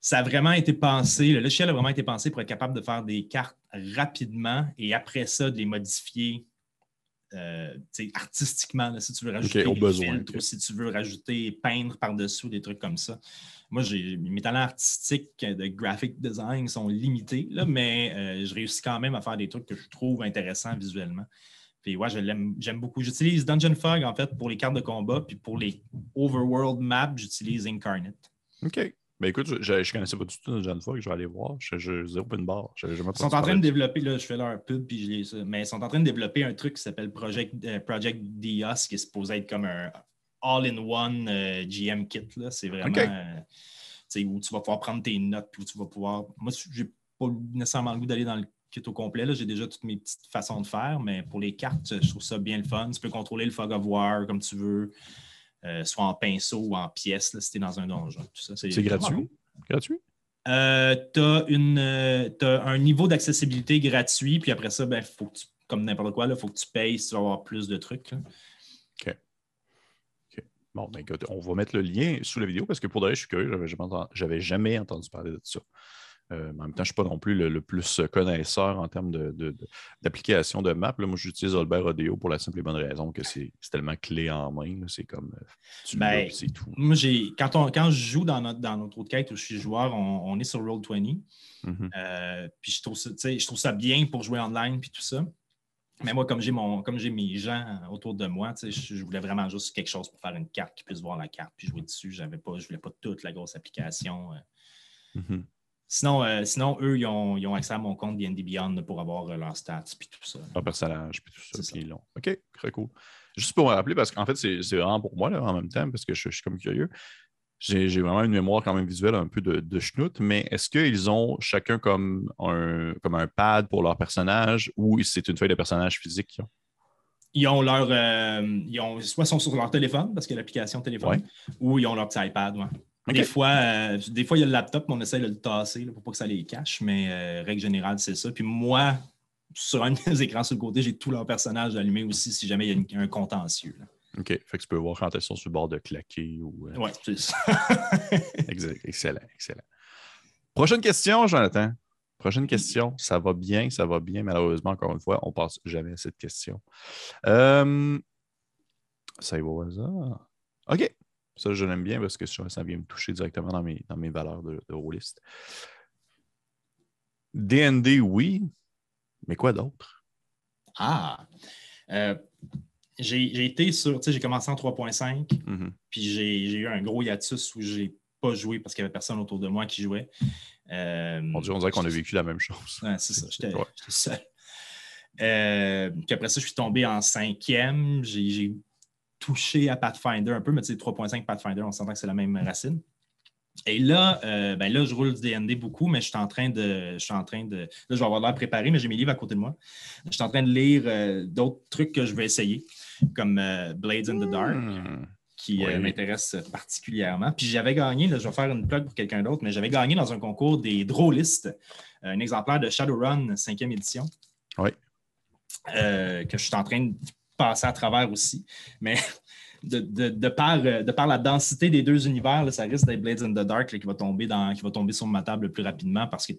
Ça a vraiment été pensé, le logiciel a vraiment été pensé pour être capable de faire des cartes rapidement et après ça, de les modifier euh, artistiquement, si tu veux rajouter des filtres, si tu veux rajouter, peindre par-dessous, des trucs comme ça. Moi, mes talents artistiques de graphic design sont limités, là, mais euh, je réussis quand même à faire des trucs que je trouve intéressants visuellement. Puis ouais, j'aime beaucoup. J'utilise Dungeon Fog en fait pour les cartes de combat, puis pour les overworld maps, j'utilise Incarnate. OK. Ben écoute, je ne connaissais pas du tout Dungeon Fog, je vais aller voir. Je, je zéro une barre. ils sont en train de développer, là, je fais leur pub, puis je ça, mais ils sont en train de développer un truc qui s'appelle Project, euh, Project Dios, qui est supposé être comme un all-in-one euh, GM kit. C'est vraiment. Euh, où tu vas pouvoir prendre tes notes, puis où tu vas pouvoir. Moi, j'ai pas nécessairement le goût d'aller dans le kit au complet. J'ai déjà toutes mes petites façons de faire, mais pour les cartes, je trouve ça bien le fun. Tu peux contrôler le fog of war comme tu veux, euh, soit en pinceau ou en pièce, là, si tu es dans un donjon. C'est gratuit? Gratuit? Euh, tu as, euh, un niveau d'accessibilité gratuit, puis après ça, ben, faut comme n'importe quoi, il faut que tu payes si tu vas avoir plus de trucs. OK. Bon, ben, on va mettre le lien sous la vidéo parce que pour d'ailleurs, je suis curieux, je n'avais jamais, entendu parler de ça. Euh, en même temps, je ne suis pas non plus le, plus connaisseur en termes d'application de, de, map. moi, j'utilise Albert Odeo pour la simple et bonne raison que c'est tellement clé en main. C'est comme tu ben, c'est tout. Moi, quand, quand je joue dans notre, dans notre autre quête où je suis joueur, on, est sur Roll20. Mm-hmm. Euh, puis je trouve, ça, je trouve ça bien pour jouer online puis tout ça. Mais moi, comme j'ai mon comme j'ai mes gens autour de moi, je, je, voulais vraiment juste quelque chose pour faire une carte qui puisse voir la carte puis jouer dessus. J'avais pas, je voulais pas toute la grosse application. Euh. Mm-hmm. Sinon, euh, sinon, eux, ils ont, accès à mon compte D&D Beyond pour avoir euh, leurs stats puis tout ça. Leur personnage puis tout ça. OK, très cool. Juste pour me rappeler, parce qu'en fait, c'est vraiment pour moi là, en même temps, parce que je, suis comme curieux. J'ai vraiment une mémoire quand même visuelle un peu de, de schnout, mais est-ce qu'ils ont chacun comme un, comme un pad pour leur personnage ou c'est une feuille de personnage physique qu'ils ont? Ils ont leur. Euh, ils ont, soit sont sur leur téléphone, parce qu'il y a l'application téléphone, ou ils ont leur petit iPad. Ouais. Des, fois, euh, des fois, il y a le laptop, mais on essaie de le tasser pour pas que ça les cache, mais euh, règle générale, c'est ça. Puis moi, sur un des écrans sur le côté, j'ai tous leurs personnages allumés aussi si jamais il y a un contentieux. OK. Fait que tu peux voir quand elles sont sur le bord de claquer. Ou, euh, Oui, c'est ça. excellent, excellent. Prochaine question, Jonathan. Prochaine question. Ça va bien, ça va bien. Malheureusement, encore une fois, on passe jamais à cette question. ça y va au hasard. OK. Ça, je l'aime bien parce que ça vient me toucher directement dans mes, dans mes valeurs de, de rôliste. DND, oui, mais quoi d'autre? Ah! Euh, j'ai été sur, tu sais, j'ai commencé en 3.5, mm-hmm. puis j'ai eu un gros hiatus où j'ai pas joué parce qu'il n'y avait personne autour de moi qui jouait. Euh, on, dirait, qu'on a vécu la même chose. c'est ça, j'étais seul. Euh, puis après ça, je suis tombé en cinquième. J'ai touché à Pathfinder un peu, mais tu sais, 3.5 Pathfinder, on s'entend que c'est la même racine. Et là, euh, ben là, je roule du DND beaucoup, mais je suis en train de. Je suis en train de. Là, je vais avoir l'air préparé, mais j'ai mes livres à côté de moi. Je suis en train de lire euh, d'autres trucs que je vais essayer, comme euh, Blades in the Dark, hmm. qui m'intéresse particulièrement. Puis j'avais gagné, là, je vais faire une plug pour quelqu'un d'autre, mais j'avais gagné dans un concours des Drôlistes, un exemplaire de Shadowrun 5e édition. Oui. que je suis en train de passer à travers aussi. Mais de, par, de par la densité des deux univers, ça risque d'être Blades in the Dark qui, va tomber dans, qui va tomber sur ma table plus rapidement parce que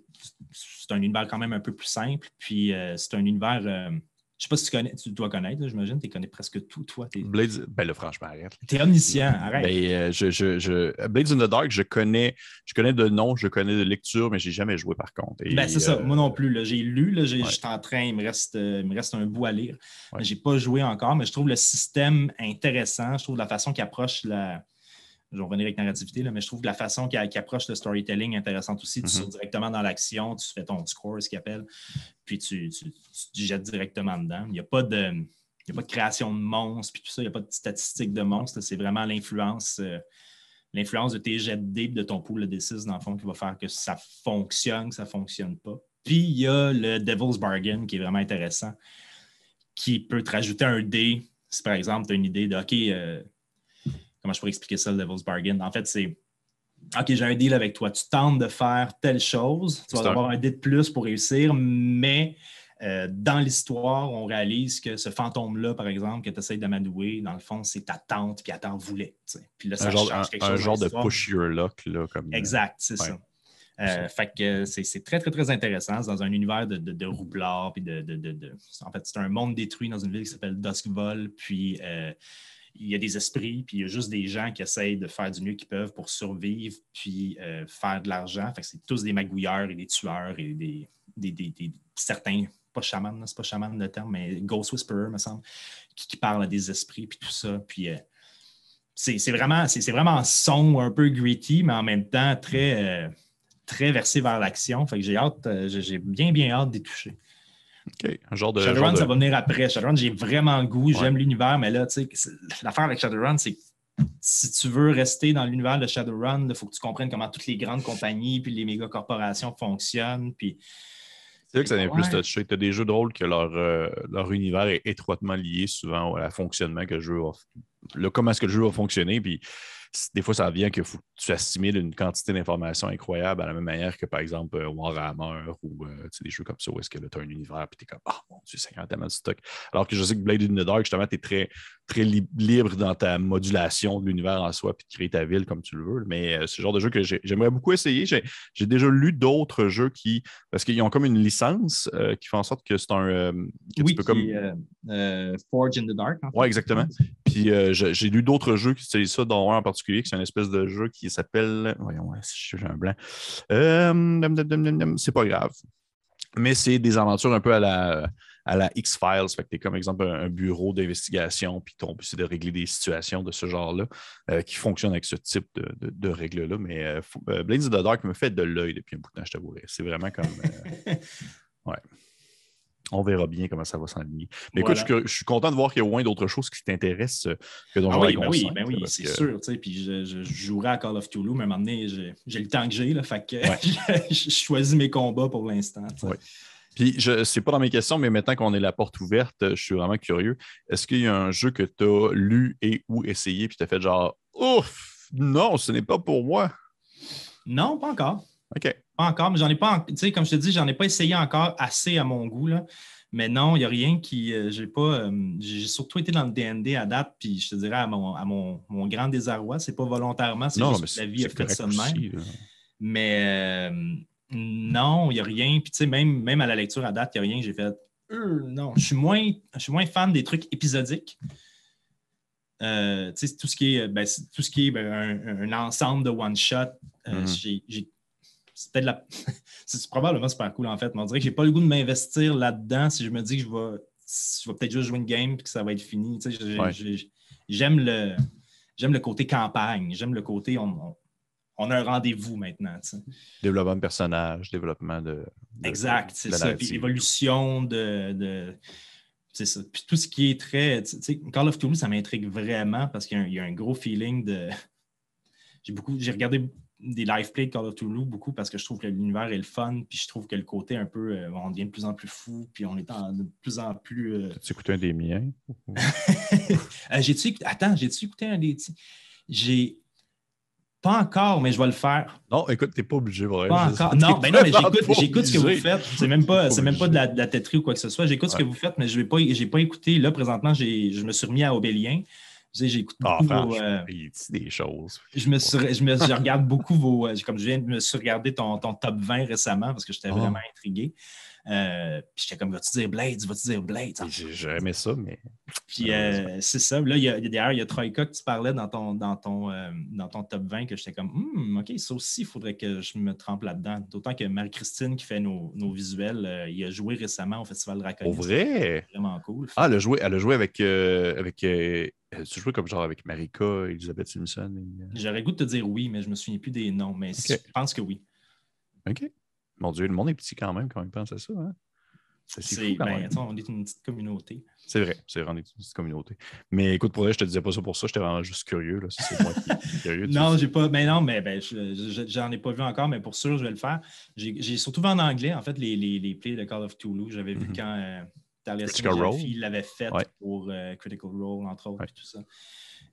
c'est un univers quand même un peu plus simple. Puis euh, c'est un univers. Euh, je ne sais pas si tu connais, tu dois connaître, j'imagine, tu connais presque tout, toi. Blades, ben là, franchement, arrête. Tu es omniscient, arrête. Ben, euh, je, je, Blades in the Dark, je connais, je connais de nom, je connais de lecture, mais je n'ai jamais joué par contre. ben, c'est ça, euh, moi non plus. J'ai lu, là, j'ai, en train, il me, reste, euh, il me reste un bout à lire. Je n'ai pas joué encore, mais je trouve le système intéressant. Je trouve la façon qu'il approche la, je vais revenir avec narrativité, là, mais je trouve que la façon qui, approche le storytelling est intéressante aussi. Tu mm sors directement dans l'action, tu fais ton score, ce qu'il appelle, puis tu, tu, jettes directement dedans. Il n'y a pas de. pas de création de monstres, puis tout ça, il n'y a pas de statistiques de monstres. C'est vraiment l'influence euh, l'influence de tes jets de dés, de ton pool de D6, dans le fond, qui va faire que ça fonctionne, que ça ne fonctionne pas. Puis il y a le Devil's Bargain qui est vraiment intéressant, qui peut te rajouter un dé. Si par exemple, tu as une idée de OK, euh, comment je pourrais expliquer ça, le Devil's Bargain? En fait, c'est OK, j'ai un deal avec toi. Tu tentes de faire telle chose, tu vas avoir un dé de plus pour réussir, mais euh, dans l'histoire, on réalise que ce fantôme-là, par exemple, que tu essaies d'amadouer, dans le fond, c'est ta tante, puis elle t'en voulait. Puis là, ça un genre, quelque chose un genre de push your luck. Là, comme... Exact, c'est ça. Euh, fait que c'est très, très, très intéressant. C'est dans un univers de, de, de roublard. Puis de, de, En fait, c'est un monde détruit dans une ville qui s'appelle Duskvol. Puis euh, il y a des esprits, puis il y a juste des gens qui essayent de faire du mieux qu'ils peuvent pour survivre, puis euh, faire de l'argent. Fait c'est tous des magouilleurs et des tueurs et des, des, certains, pas chaman, c'est pas chaman le terme, mais Ghost Whisperer, me semble, qui, parlent à des esprits, puis tout ça. Puis euh, c'est vraiment, vraiment sombre, un peu gritty, mais en même temps très, euh, très versé vers l'action. Fait que j'ai hâte, j'ai bien, bien hâte d'y toucher. Shadowrun, ça va venir après. Shadowrun, j'ai vraiment le goût, j'aime l'univers, mais là, tu sais, l'affaire avec Shadowrun, c'est si tu veux rester dans l'univers de Shadowrun, il faut que tu comprennes comment toutes les grandes compagnies puis les méga corporations fonctionnent. Puis... C'est vrai que ça vient plus touché. Tu as des jeux de rôle que leur, euh, leur univers est étroitement lié souvent au fonctionnement que le jeu va, le, comment est-ce que le jeu va fonctionner. Puis des fois, ça vient que tu assimiles une quantité d'informations incroyable à la même manière que, par exemple, euh, Warhammer ou euh, des jeux comme ça où est-ce que tu as un univers et tu es comme, oh mon Dieu, c'est tellement de stock. Alors que je sais que Blade in the Dark, justement, tu es très, très libre dans ta modulation de l'univers en soi puis de créer ta ville comme tu le veux. Mais euh, c'est le genre de jeu que j'aimerais beaucoup essayer. J'ai déjà lu d'autres jeux qui, parce qu'ils ont comme une licence qui fait en sorte que c'est un. oui, comme... Forge in the Dark. Oui, exactement. Puis j'ai lu d'autres jeux qui c'est ça, dont un en particulier c'est un espèce de jeu qui s'appelle. Voyons, si j'ai un blanc. Euh, c'est pas grave. Mais c'est des aventures un peu à la, à la X-Files. Fait que tu comme exemple un, bureau d'investigation, puis ton but, c'est de régler des situations de ce genre-là euh, qui fonctionnent avec ce type de, règles-là. Mais euh, Blades of the Dark me fait de l'œil depuis un bout de temps, je t'avouerai. C'est vraiment comme. ouais on verra bien comment ça va s'enligner. Mais écoute, je, suis content de voir qu'il y a au moins d'autres choses qui t'intéressent euh, que Donjon ah oui, ben oui, ben oui c'est sûr. Puis je, je, jouerai à Call of Toulouse, mais à un moment donné, j'ai le temps que j'ai. Fait que je, choisis mes combats pour l'instant. Puis, je sais pas dans mes questions, mais maintenant qu'on est la porte ouverte, je suis vraiment curieux. Est-ce qu'il y a un jeu que tu as lu et ou essayé, puis tu as fait genre, ouf, non, ce n'est pas pour moi? Non, pas encore. OK. Pas encore, mais j'en ai pas, tu sais, comme je te dis, j'en ai pas essayé encore assez à mon goût. Là. Mais non, il n'y a rien qui. Euh, j'ai pas. Euh, j'ai surtout été dans le DND à date, puis je te dirais à mon, à mon, grand désarroi, c'est pas volontairement, c'est juste que la vie a fait ça de même. mais euh, non, il n'y a rien. Puis tu sais, même, même à la lecture à date, il n'y a rien. J'ai fait. non, je suis moins, je suis moins fan des trucs épisodiques. tout ce qui est, ben, tout ce qui est ben, un, ensemble de one-shot, mm-hmm. j'ai c'est peut-être la... c'est probablement super cool en fait, mais on dirait que j'ai pas le goût de m'investir là-dedans si je me dis que je vais, je vais peut-être juste jouer une game et que ça va être fini. j'aime le j'aime le côté campagne, j'aime le côté on, on, a un rendez-vous maintenant. Développement de personnage, développement de. exact, c'est ça. Puis l'évolution de, c'est ça. Puis tout ce qui est très. Call of Duty, ça m'intrigue vraiment parce qu'il y, a un gros feeling de. J'ai beaucoup. J'ai regardé des live plays de Call of Toulouse beaucoup parce que je trouve que l'univers est le fun, puis je trouve que le côté un peu, euh, on devient de plus en plus fou, puis on est de plus en plus. Euh... Tu écouté un des miens? Euh, j'ai-tu Attends, j'ai-tu écouté un des. J'ai. Pas encore, mais je vais le faire. Non, écoute, t'es pas obligé, vrai. Pas encore. Non, ben non, mais j'écoute, ce que vous faites. C'est même pas, c'est même pas de la, de têterie ou quoi que ce soit. J'écoute ce que vous faites, mais je n'ai pas, pas écouté. Là, présentement, je me suis remis à Obélien j'écoute ah, beaucoup euh, des choses. Je me, je, me je regarde beaucoup vos. Euh, comme je viens de me suis regardé ton, ton top 20 récemment parce que j'étais ah. vraiment intrigué. Euh, puis j'étais comme, vas-tu dire Blade? Vas-tu dire Blade? J'ai aimé ça, mais. Puis c'est ça. Là, il y a, d'ailleurs, il y a Troika que tu parlais dans ton, dans ton, dans ton top 20 que j'étais comme, hum, OK, ça aussi, il faudrait que je me trempe là-dedans. D'autant que Marie-Christine, qui fait nos, nos visuels, il a joué récemment au Festival Draconis. Au vrai? Vraiment cool. Ah, elle a joué, elle a joué avec, avec euh, tu comme genre avec Marika, Elisabeth Simpson? Euh? J'aurais goût de te dire oui, mais je me souviens plus des noms, mais je pense que oui. OK. Mon Dieu, le monde est petit quand même quand il pense à ça. Hein? C'est ben, on est une petite communauté. C'est vrai, c'est vraiment une petite communauté. Mais écoute, pour vrai, je te disais pas ça pour ça, j'étais vraiment juste curieux. C'est moi qui suis curieux. non, j'ai pas. Mais ben non, mais ben, j'en ai pas vu encore, mais pour sûr, je vais le faire. J'ai surtout vu en anglais, en fait, les, les, les plays de Call of Toulouse. J'avais vu mm-hmm. quand. Euh, il l'avait fait pour euh, Critical Role, entre autres, tout ça.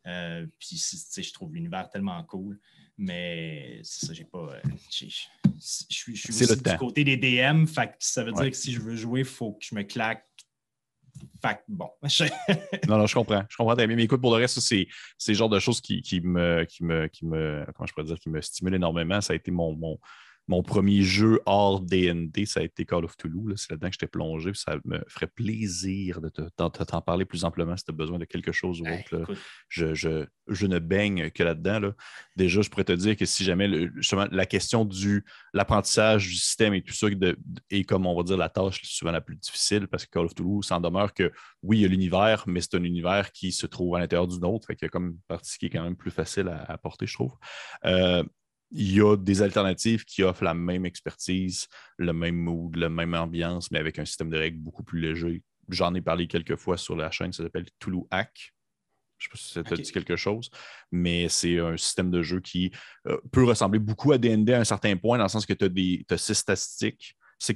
Euh, puis, je trouve l'univers tellement cool. Mais ça, j'ai pas. Euh, je suis du côté des DM, fait ça veut dire que si je veux jouer, il faut que je me claque fait bon. non, non, je comprends. Je comprends Mais écoute, pour le reste, c'est le genre de choses qui, qui, me, qui, me, qui me. Comment je pourrais dire, qui me stimule énormément. Ça a été mon, mon, mon premier jeu hors DND, ça a été Call of Toulouse. C'est là-dedans que j'étais plongé. Ça me ferait plaisir de t'en parler plus amplement si tu as besoin de quelque chose ou autre. Je, je, ne baigne que là-dedans. Déjà, je pourrais te dire que si jamais justement la question de l'apprentissage du système et tout ça est comme on va dire la tâche souvent la plus difficile parce que Call of Toulouse, en demeure que oui, il y a l'univers, mais c'est un univers qui se trouve à l'intérieur d'une autre. Fait qu'il y a comme une partie qui est quand même plus facile à, à porter, je trouve. Euh, il y a des alternatives qui offrent la même expertise, le même mood, la même ambiance, mais avec un système de règles beaucoup plus léger. J'en ai parlé quelques fois sur la chaîne, ça s'appelle Toulouse Hack. Je ne sais pas si ça te dit quelque chose, mais c'est un système de jeu qui euh, peut ressembler beaucoup à DND à un certain point, dans le sens que tu as, as, six statistiques, six,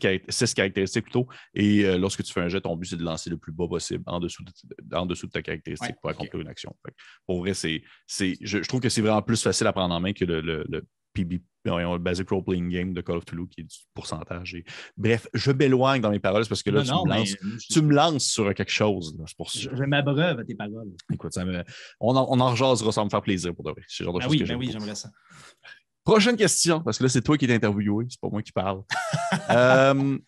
caractéristiques plutôt, et euh, lorsque tu fais un jet, ton but, c'est de lancer le plus bas possible en dessous de, en dessous de ta caractéristique pour accomplir une action. pour vrai, c'est, je, trouve que c'est vraiment plus facile à prendre en main que le, le PB le Basic Role Playing Game de Call of Toulouse qui est du pourcentage. Bref, je m'éloigne dans mes paroles parce que là, tu, me lances, sur quelque chose. Pour Je, m'abreuve à tes paroles. Écoute, ça me... on, en, on en rejasera, ça va me faire plaisir pour de vrai. C'est genre de ben oui, ben oui, j'aimerais ça. Prochaine question, parce que là, c'est toi qui es interviewé, c'est pas moi qui parle. euh,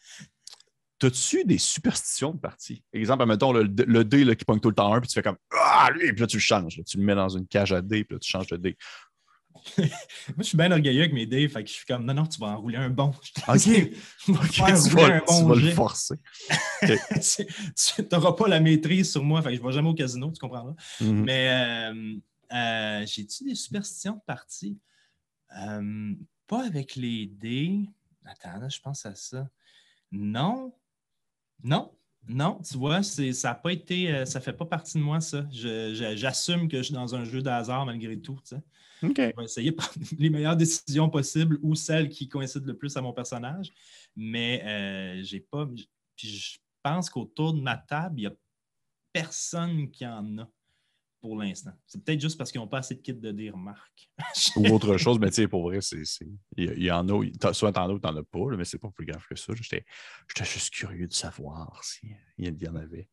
T'as-tu des superstitions de partie? Exemple, mettons le, le dé là, qui pogne tout le temps un, puis tu fais comme Ah, lui, puis là, tu le changes. tu le mets dans une cage à dé, puis là, tu changes de dé. Moi, je suis bien orgueilleux avec mes dés, fait que je suis comme non, non, tu vas enrouler un bon. Ok. tu vas, le forcer. tu n'auras pas la maîtrise sur moi, fait que je ne vais jamais au casino, tu comprends mhm. Mais euh, euh, j'ai-tu des superstitions de partie? Euh, pas avec les dés. Attends, je pense à ça. Non. Non? Non, tu vois, ça n'a pas été, ça fait pas partie de moi, ça. J'assume que je suis dans un jeu de hasard malgré tout. Tu sais. Je vais essayer de prendre les meilleures décisions possibles ou celles qui coïncident le plus à mon personnage. Mais euh, j'ai pas. Puis je pense qu'autour de ma table, il n'y a personne qui en a pour l'instant. C'est peut-être juste parce qu'ils n'ont pas assez de kits de dire marque. ou autre chose, mais tu sais, pour vrai, c'est, il, y en a, soit t'en as ou t'en as pas, mais c'est pas plus grave que ça. J'étais, juste curieux de savoir s'il y en avait.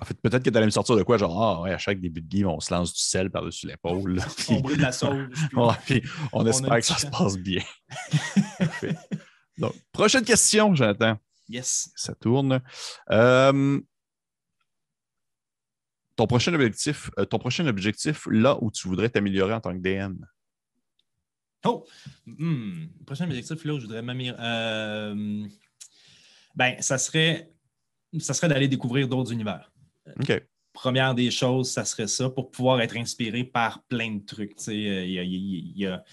En fait, peut-être que tu allais me sortir de quoi, genre, ah ouais, à chaque début de game, on se lance du sel par-dessus l'épaule. on brûle la on, espère que ça se passe bien. Donc, prochaine question, j'attends. Yes. Ça tourne. Euh, ton prochain objectif, euh, ton prochain objectif là où tu voudrais t'améliorer en tant que DM? Oh! Hmm. Prochain objectif là où je voudrais m'améliorer. Euh, ben, ça serait, ça serait d'aller découvrir d'autres univers. OK. Première des choses, ça serait ça pour pouvoir être inspiré par plein de trucs. Il y a,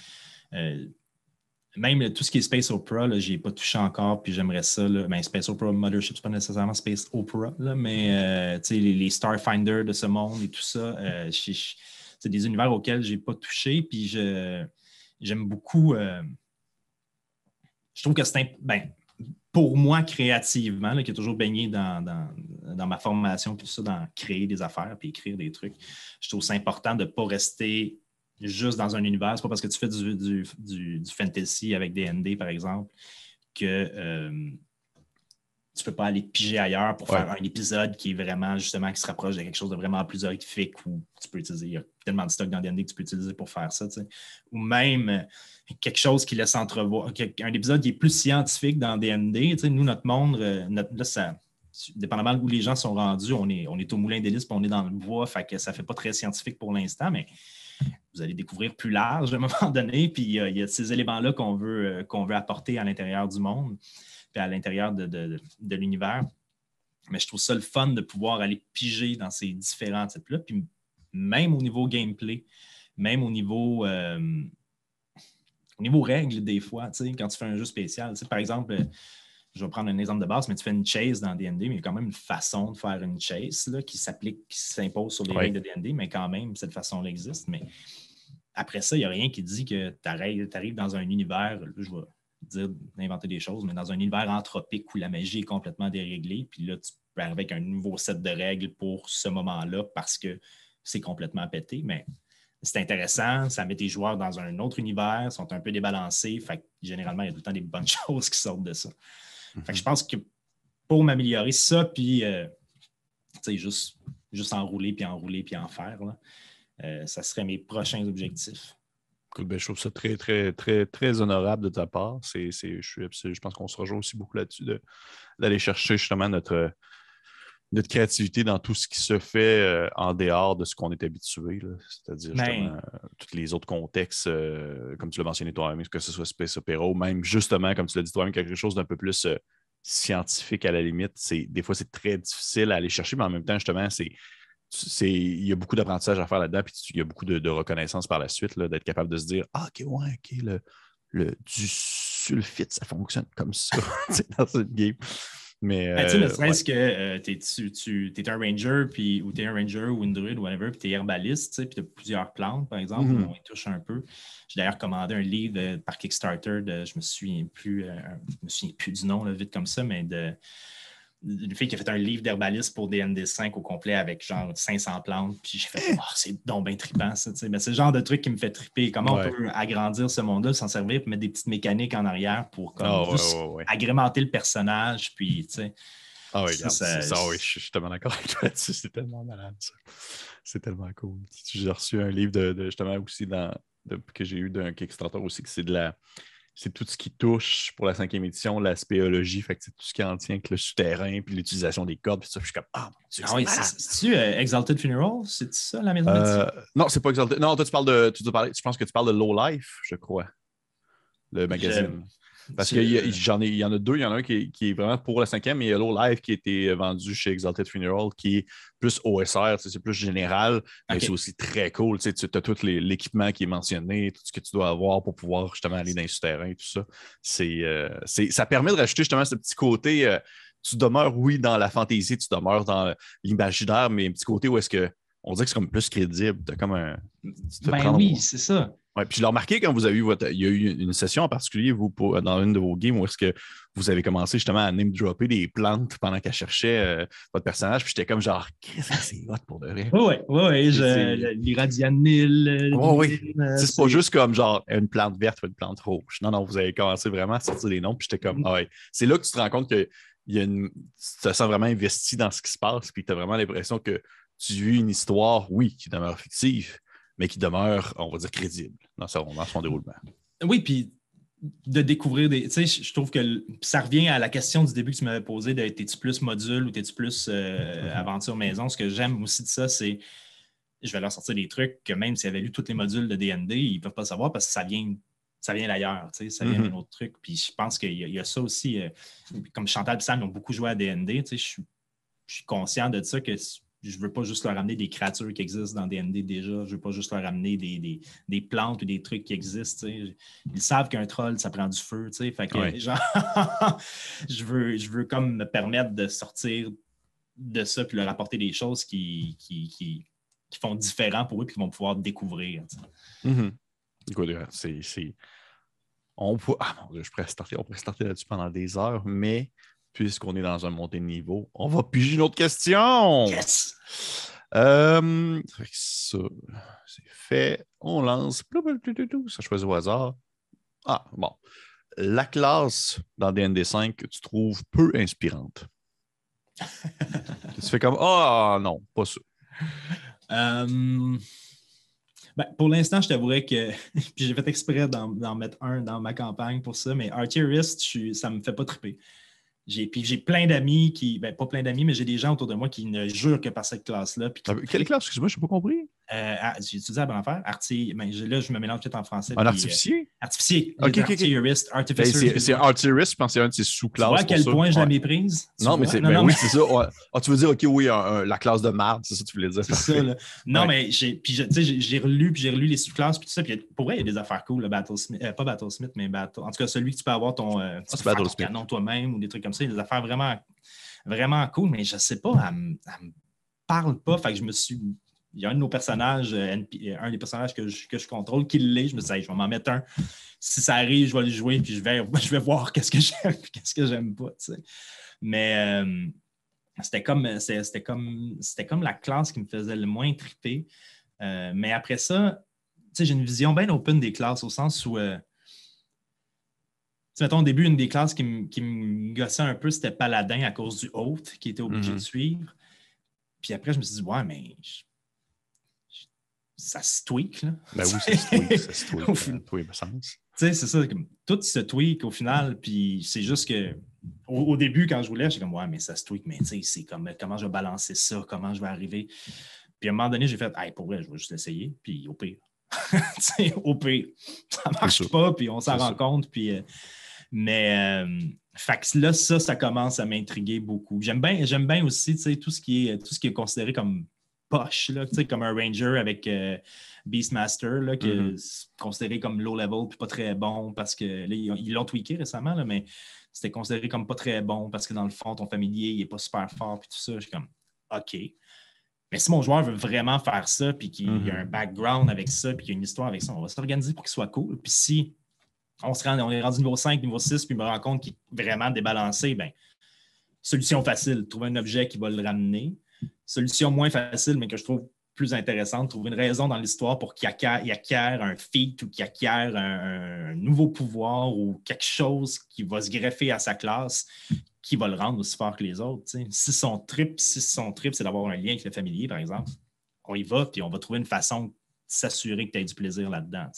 même tout ce qui est Space Opera, je ai pas touché encore, puis j'aimerais ça. Là. Ben, Space Opera Mothership, c'est pas nécessairement Space Opera, là, mais euh, les, les, Starfinder de ce monde et tout ça, euh, c'est des univers auxquels j'ai pas touché, puis j'aime beaucoup. Euh, je trouve que c'est ben, pour moi créativement, qui est toujours baigné dans, dans, ma formation, tout ça, dans créer des affaires, puis écrire des trucs, je trouve c'est important de ne pas rester juste dans un univers. C'est pas parce que tu fais du, du, fantasy avec D&D, par exemple, que euh, tu peux pas aller piger ailleurs pour faire un épisode qui est vraiment, justement, qui se rapproche de quelque chose de vraiment plus horrifique ou tu peux utiliser, il y a tellement de stock dans D&D que tu peux utiliser pour faire ça, Ou même euh, quelque chose qui laisse entrevoir, un épisode qui est plus scientifique dans D&D, nous, notre monde, euh, notre, là, ça dépendamment où les gens sont rendus, on est, on est au moulin d'hélice, puis on est dans le bois, fait que ça ne fait pas très scientifique pour l'instant, mais vous allez découvrir plus large à un moment donné. Puis euh, il y a ces éléments-là qu'on veut, euh, veut apporter à l'intérieur du monde, puis à l'intérieur de, l'univers. Mais je trouve ça le fun de pouvoir aller piger dans ces différents types-là. Puis même au niveau gameplay, même au niveau, euh, au niveau règles, des fois, quand tu fais un jeu spécial. Par exemple, je vais prendre un exemple de base, mais tu fais une chase dans D&D, mais il y a quand même une façon de faire une chase là, qui s'applique, qui s'impose sur les règles de D&D, mais quand même, cette façon-là existe. Mais après ça, il n'y a rien qui dit que tu arrives dans un univers, je vais dire d'inventer des choses, mais dans un univers anthropique où la magie est complètement déréglée, puis là, tu peux arriver avec un nouveau set de règles pour ce moment-là parce que c'est complètement pété, mais c'est intéressant, ça met tes joueurs dans un autre univers, sont un peu débalancés, fait généralement, il y a tout le temps des bonnes choses qui sortent de ça je mhm. pense que pour m'améliorer ça, puis euh, juste, juste enrouler, puis enrouler, puis en faire, euh, ça serait mes prochains objectifs. Ben, je trouve ça très, très, très, très honorable de ta part. je, je, pense qu'on se rejoint aussi beaucoup là-dessus d'aller chercher justement notre, notre créativité dans tout ce qui se fait euh, en dehors de ce qu'on est habitué, c'est-à-dire ben justement tous les autres contextes, euh, comme tu l'as mentionné toi-même, que ce soit Space Opera ou même justement, comme tu l'as dit toi-même, quelque chose d'un peu plus euh, scientifique à la limite. Des fois, c'est très difficile à aller chercher, mais en même temps, justement, c'est. Il y a beaucoup d'apprentissage à faire là-dedans, puis il y a beaucoup de, reconnaissance par la suite, d'être capable de se dire Ah, ok, ouais, ok, le, le, du sulfite, ça fonctionne comme ça dans cette game. Mais, Ben, tu sais, ne euh, serait-ce que euh, tu, tu es un ranger, puis, ou tu es un ranger ou une druide, ou whatever, puis tu es herbaliste, tu sais, puis tu as plusieurs plantes, par exemple, Mhm. on y touche un peu. J'ai d'ailleurs commandé un livre euh, par Kickstarter de, je me souviens plus, euh, je me souviens plus du nom, là, vite comme ça, mais de une fille qui a fait un livre d'herbaliste pour DND5 au complet avec genre 500 plantes. Puis j'ai fait, oh, c'est donc bien trippant ça. Mais c'est le genre de truc qui me fait tripper. Comment Ouais. on peut agrandir ce monde-là, s'en servir, puis mettre des petites mécaniques en arrière pour comme, Ah, juste ouais, agrémenter le personnage. Puis, tu sais. Ah oui, Ça, regarde, ça- c'est ça, oui, je je suis tellement d'accord avec toi là-dessus. C'est tellement malade, ça. C'est tellement cool. J'ai reçu un livre de, de- justement aussi dans, de- que j'ai eu d'un Kickstarter aussi, que c'est de la. C'est tout ce qui touche pour la cinquième édition, la spéologie, fait que c'est tout ce qui en tient avec le souterrain, puis l'utilisation des cordes, puis ça. Je suis comme, ah mon Dieu, Ah oui, c'est-tu euh, Exalted Funeral? C'est ça la maison Euh, non, c'est pas exalté. Non, toi, tu parles de. Tu, dois parler- je pense que tu parles de Low Life, je crois. Le magazine. Parce qu'il y, y en a deux. Il y en a un qui est, qui est vraiment pour la cinquième, mais il y a Low Life qui a été vendu chez Exalted Funeral, qui est plus OSR, c'est plus général, mais c'est aussi très cool. Tu as tout l'équipement qui est mentionné, tout ce que tu dois avoir pour pouvoir justement aller dans les souterrains, tout ça. C'est, euh, ça permet de rajouter justement ce petit côté. euh, tu demeures, oui, dans la fantaisie, tu demeures dans l'imaginaire, mais un petit côté où est-ce que on dirait que c'est comme plus crédible. T'as comme un. tu te Ben oui, c'est ça. Ouais, puis je l'ai remarqué quand vous avez eu votre. Il y a eu une session en particulier, vous, pour- dans une de vos games, où est-ce que vous avez commencé justement à name dropper des plantes pendant qu'elle cherchait euh, votre personnage. Puis j'étais comme genre, qu'est-ce que c'est hot pour de vrai? Oui, oui, oui, oui. L'iradianil. Oui. Sais, C'est pas juste comme genre une plante verte ou une plante rouge. Non, non, vous avez commencé vraiment à sortir des noms. Puis j'étais comme, Mm. ah ouais. C'est là que tu te rends compte que il y a une... tu te sens vraiment investi dans ce qui se passe. Puis tu as vraiment l'impression que tu vis une histoire, oui, qui demeure fictive, mais qui demeure, on va dire, crédible dans son, dans son déroulement. Oui, puis de découvrir des. Tu sais, je trouve que ça revient à la question du début que tu m'avais posée de t'es-tu plus module ou t'es-tu plus euh, aventure maison? Ce que j'aime aussi de ça, c'est je vais leur sortir des trucs que même s'ils avaient lu tous les modules de DND, ils ne peuvent pas savoir parce que ça vient. Ça vient d'ailleurs, tu sais, ça vient Mhm. d'un autre truc. Puis je pense qu'il y, y a ça aussi. euh, comme Chantal et Sam, ils ont beaucoup joué à DND. Tu sais, je, suis- je suis conscient de ça que je ne veux pas juste leur amener des créatures qui existent dans DND déjà. Je ne veux pas juste leur amener des, des- des plantes ou des trucs qui existent. Ils savent qu'un troll, ça prend du feu. tu sais. Fait que, Ouais. genre, je, veux, je veux comme me permettre de sortir de ça puis leur apporter des choses qui, qui, qui, qui font différent pour eux et qu'ils vont pouvoir découvrir. c'est. c'est- On peut... Ah mon Dieu, je pourrais starter, on pourrait starter là-dessus pendant des heures, mais puisqu'on est dans un montée de niveau, on va piger une autre question. Yes! Euh, ça, c'est fait. On lance. Ça choisit au hasard. Ah, bon. La classe dans DND5 que tu trouves peu inspirante. tu fais comme Ah non, pas ça. Euh, ben, pour l'instant, je t'avouerais que puis j'ai fait exprès d'en d'en mettre un dans ma campagne pour ça, mais suis- ça ne me fait pas triper. J'ai, puis j'ai plein d'amis qui, ben pas plein d'amis, mais j'ai des gens autour de moi qui ne jurent que par cette classe-là. puis Ah, Quelle classe, excuse-moi, je n'ai pas compris. Euh, j'ai utilisé la affaire. Arti, ben, là, je me mélange peut-être en français. Un artificier? euh, artificier. Ok, J'ai ok, ok. Artierist, Ben, Artificer. c'est artilleryst, je pense que c'est un de ses Tu sous-classes. vois à quel ça. point je la méprise? Tu Non, mais c'est ben oui, mais- c'est ça. Ouais. Ah, tu veux dire, OK, oui, la classe de marde, c'est ça que tu voulais dire. C'est ça, là. Non, Ouais. mais j'ai, puis tu j'ai, relu, puis j'ai relu les sous-classes, puis tout ça. Puis pour vrai, il y a des affaires cool, le Battlesmith. euh, pas Battlesmith, mais Battle. En tout cas, celui que tu peux avoir ton, euh, tu Ah, ton canon toi-même ou des trucs comme ça. Il y a des affaires vraiment, vraiment cool, mais je sais pas, elle, elle me parle pas. Fait que je me suis. Il y a un de nos personnages, euh, euh, un des personnages que je, que je contrôle, qui l'est. Je me Hey, je vais m'en mettre un. Si ça arrive, je vais le jouer, puis je vais, je vais voir qu'est-ce que j'aime, qu'est-ce que j'aime pas. tu sais. Mais. euh, c'était comme, c'était comme, c'était comme la classe qui me faisait le moins triper. Euh, mais après ça, tu sais, j'ai une vision bien open des classes au sens où, euh, mettons, au début, une des classes qui, me- qui me gossait un peu, c'était Paladin à cause du hôte qui était obligé Mhm. de suivre. Puis après, je me suis dit, ouais, mais je- ça se tweak, là. Ben oui, ça se tweak, ça se tweak tous les sens. Tu sais, c'est ça, comme, tout se tweak au final, puis c'est juste que au, au début, quand je voulais, j'étais comme, ouais, mais ça se tweak, mais tu sais, c'est comme, comment je vais balancer ça, comment je vais arriver? Puis à un moment donné, j'ai fait, hey, pour vrai, je vais juste l'essayer, puis au pire. Au pire, ça marche pas, puis on s'en rend sûr. compte, puis. euh, mais euh, fait que là, ça, ça commence à m'intriguer beaucoup. J'aime bien, j'aime bien aussi, tu sais, tout ce qui est tout ce qui est considéré comme poche, là, comme un Ranger avec euh, Beastmaster, là, qui Mhm. est considéré comme low level puis pas très bon parce que là, ils ont- ils l'ont tweaké récemment, là, mais c'était considéré comme pas très bon parce que dans le fond, ton familier, il est pas super fort puis tout ça. Je suis comme OK. Mais si mon joueur veut vraiment faire ça, puis qu'il y a un Mhm. background avec ça, puis qu'il y a une histoire avec ça, on va s'organiser pour qu'il soit cool. Puis si on, se rend, on est rendu niveau 5, niveau 6, puis je me rends compte qu'il est vraiment débalancé, ben, solution facile, trouver un objet qui va le ramener. Solution moins facile, mais que je trouve plus intéressante, trouver une raison dans l'histoire pour qu'il acquiert, un feat ou qu'il acquiert un, nouveau pouvoir ou quelque chose qui va se greffer à sa classe qui va le rendre aussi fort que les autres. Si son trip, si son trip, c'est d'avoir un lien avec le familier, par exemple, on y va, puis on va trouver une façon de s'assurer que tu as du plaisir là-dedans.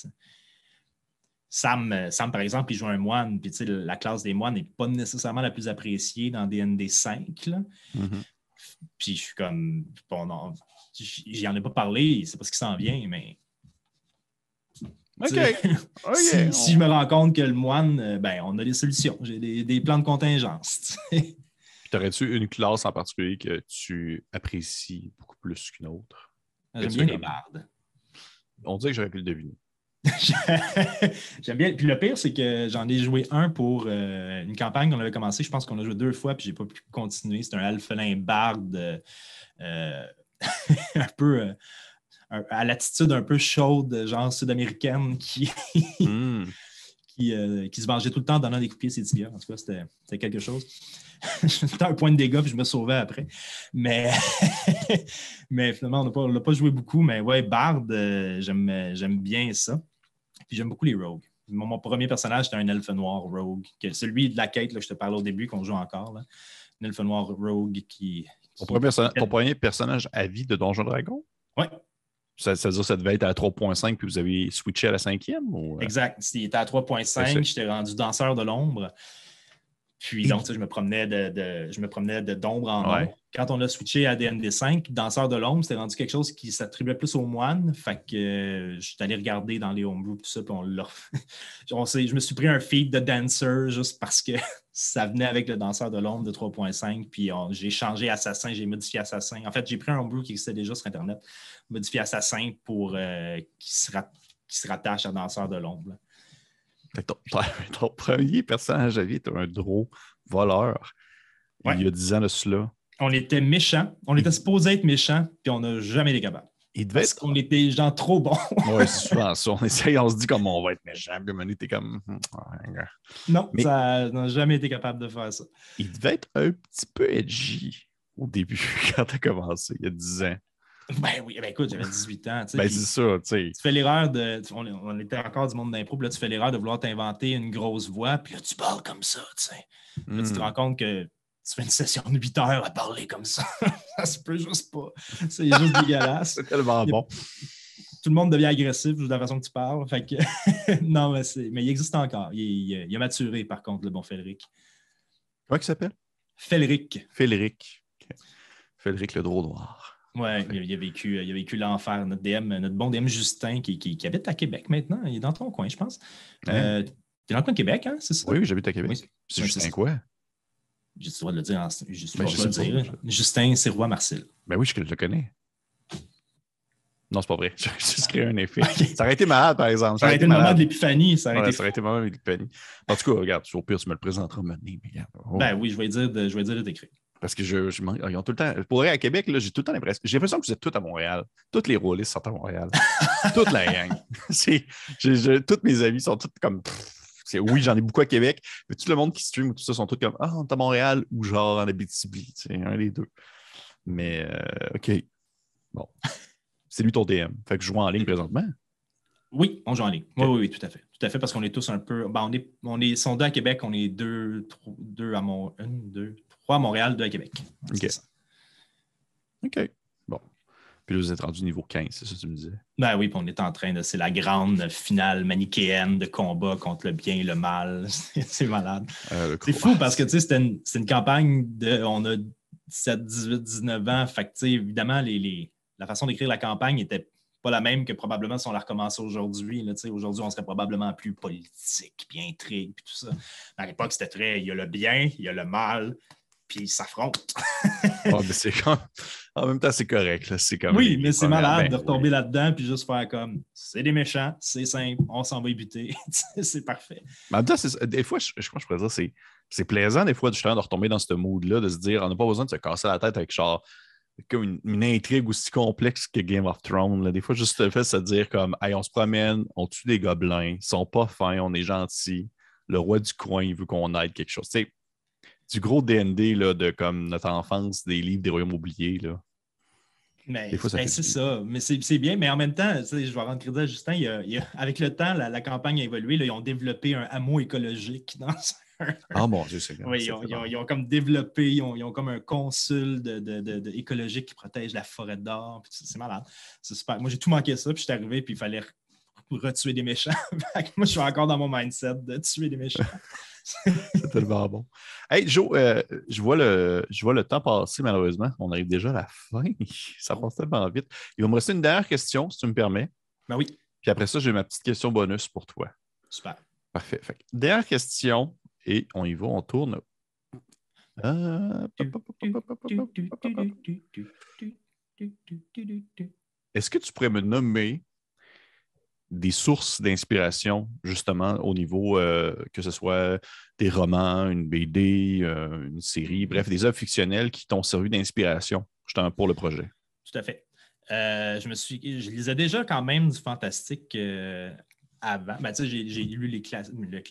Sam, Sam, par exemple, il joue un moine, puis la classe des moines n'est pas nécessairement la plus appréciée dans DND 5. là. Mhm. Puis je suis comme, bon, non, j'y en ai pas parlé, c'est pas ce qui s'en vient, mais OK. si, on- si je me rends compte que le moine, euh, ben, on a des solutions, j'ai des, des plans de contingence. tu sais. T'aurais-tu une classe en particulier que tu apprécies beaucoup plus qu'une autre? J'aime bien les bardes. On dirait que j'aurais pu le deviner. J'aime bien. Puis le pire, c'est que j'en ai joué un pour euh, une campagne qu'on avait commencé. Je pense qu'on a joué deux fois, puis j'ai pas pu continuer. C'est un alphelin barde euh, un peu euh, un- à l'attitude un peu chaude, genre sud-américaine, qui, Hmm. qui, qui se vengeait tout le temps en donnant des coups de pied ses. En tout cas, c'était quelque chose. C'était un point de dégâts, puis je me sauvais après. Mais, mais finalement, on n'a pas, pas joué beaucoup. Mais ouais, Bard, j'aime j'aime bien ça. Puis j'aime beaucoup les rogues. Mon, mon premier personnage, c'était un elfe noir rogue. que- celui de la quête, là, je te parlais au début, qu'on joue encore. Là. Un elfe noir rogue qui. Ton, qui- premier perso- ton premier personnage à vie de Donjon Dragon? Ouais. Ça, ça veut dire que ça devait être à 3.5 puis vous avez switché à la cinquième? Ou... euh? Exact. Il était à 3.5, C'est- j'étais rendu danseur de l'ombre. Puis donc, tu sais, je me promenais de, de- je me promenais de d'ombre en Ouais. ombre. Quand on a switché à DND5, danseur de l'ombre, c'était rendu quelque chose qui s'attribuait plus aux moines. Fait que euh, je suis allé regarder dans les homebrew tout ça, puis on l'a. je me suis pris un feed de dancer juste parce que ça venait avec le danseur de l'ombre de 3.5. Puis j'ai changé assassin, j'ai modifié assassin. En fait, j'ai pris un homebrew qui existait déjà sur Internet, modifié assassin pour euh, qui se qui se rattache à danseur de l'ombre. là. Fait que ton, ton premier personnage à vie est un drôle voleur. Ouais. Il y a 10 ans de cela. On était méchants. On était supposé être méchants, puis on n'a jamais été capable. Il devait Parce être. qu'on était des gens trop bons. C'est souvent ça. On essaye, on se dit comme on va être méchant. Puis donné, t'es comme. hmm, non, Mais- ça n'a jamais été capable de faire ça. Il devait être un petit peu edgy au début, quand t'as commencé, il y a 10 ans. Ben oui, ben écoute, j'avais 18 ans. tu Ben, c'est ça, tu sais. tu fais l'erreur de. On, on était encore du monde d'impro, puis là, tu fais l'erreur de vouloir t'inventer une grosse voix, puis là, tu parles comme ça, tu sais. Là, tu te Hmm. rends compte que tu fais une session de 8 heures à parler comme ça. ça se peut juste pas. C'est juste dégueulasse. C'est tellement bon. Tout le monde devient agressif de la façon que tu parles. Fait que... non, mais, c'est- mais il existe encore. Il, il- il a maturé, par contre, le bon Féleric. Comment il s'appelle? Féleric. Féléric. Ok. Féléric le drôle noir. Ouais, il, il a vécu, il a vécu l'enfer. Notre DM, notre bon DM Justin, qui, qui- qui habite à Québec maintenant, il est dans ton coin, je pense. Hein? Euh, T'es dans le coin de Québec, hein? C'est ça? Oui, oui, j'habite à Québec. Oui. C'est Ouais, Justin quoi? J'ai le droit de le dire. En, juste, Ben, je le pas. dire. Justin, c'est roi Marcel. Ben oui, je le connais. Non, c'est pas vrai. J'ai juste créé un effet. Ça aurait été malade, par exemple. Ça aurait été le moment malade. de l'épiphanie. Ça aurait Ouais, été... ça aurait été le moment de l'épiphanie. En tout cas, regarde, au pire, tu me le présenteras maintenant. Oh. Ben oui, je vais dire de, je vais dire de t'écrire. Parce que je, je ils ont tout le temps. Pour vrai, à Québec, j'ai tout le temps l'impression. J'ai l'impression que vous êtes tous à Montréal. Toutes les rôlistes sont à Montréal. Toute la gang. Toutes mes amis sont toutes comme. pff, c'est- oui, j'en ai beaucoup à Québec, mais tout le monde qui stream ou tout ça sont tous comme Ah, on est à Montréal ou genre en Abitibi. C'est un des deux. Mais euh, OK. Bon. C'est lui ton DM. Fait que je joue en ligne présentement. Oui, on joue en ligne. Oui, oui, oui, tout à fait. Tout à fait, parce qu'on est tous un peu. Ben, on est, on est sont deux à Québec, on est deux, trois- deux à Mont... une, deux, trois à Montréal, deux à Québec. Ok. OK. Puis là, vous êtes rendu niveau 15, c'est ça que tu me disais? Ben oui, puis on est en train de. C'est la grande finale manichéenne de combat contre le bien et le mal. C'est malade. Euh, C'est fou parce que tu sais, c'était une, c'est une campagne de. On a 17, 18, 19 ans. Fait que tu sais, évidemment, les, les- la façon d'écrire la campagne n'était pas la même que probablement si on la recommençait aujourd'hui. Aujourd'hui, on serait probablement plus politique, puis intrigue, puis tout ça. À l'époque, c'était très. Il y a le bien, il y a le mal, puis ils s'affrontent. En même temps, c'est correct. C'est comme oui, mais c'est malade de retomber là-dedans puis juste faire comme c'est des méchants, c'est simple, on s'en va y buter. c'est parfait. Mais en même temps, des fois, je, je, je pourrais dire, c'est plaisant des fois justement de retomber dans ce mood-là, de se dire on n'a pas besoin de se casser la tête avec genre comme une, intrigue aussi complexe que Game of Thrones. Là. Des fois, juste le fait de se dire comme hey, on se promène, on tue des gobelins, ils sont pas fins, on est gentils. Le roi du coin, il veut qu'on aide quelque chose. C'est du gros DND là, de comme notre enfance, des livres des royaumes oubliés. Là. Mais ben, c'est ça. Mais c'est bien, mais en même temps, je vais rendre crédit à Justin. avec le temps, la, campagne a évolué. Là, ils ont développé un hameau écologique dans Ah mon Dieu, c'est Oui, ils ont, comme développé, ils ont, comme un consul de, écologique qui protège la forêt d'or. C'est malade. C'est super. Moi, j'ai tout manqué ça, puis je suis arrivé, puis il fallait retuer des méchants. moi, je suis encore dans mon mindset de tuer des méchants. c'est tellement bon. Hey, Joe, euh, je, vois le, je vois le temps passer, malheureusement. On arrive déjà à la fin. Ça passe tellement vite. Il va me rester une dernière question, si tu me permets. Ben oui. Puis après ça, j'ai ma petite question bonus pour toi. Super. Parfait. dernière question, et on y va, on tourne. Est-ce que tu pourrais me nommer des sources d'inspiration, justement, au niveau euh, que ce soit des romans, une BD, euh, une série, bref, des œuvres fictionnelles qui t'ont servi d'inspiration, justement, pour le projet? Tout à fait. Euh, je me suis, je lisais déjà quand même du fantastique avant. Ben, j'ai, lu les,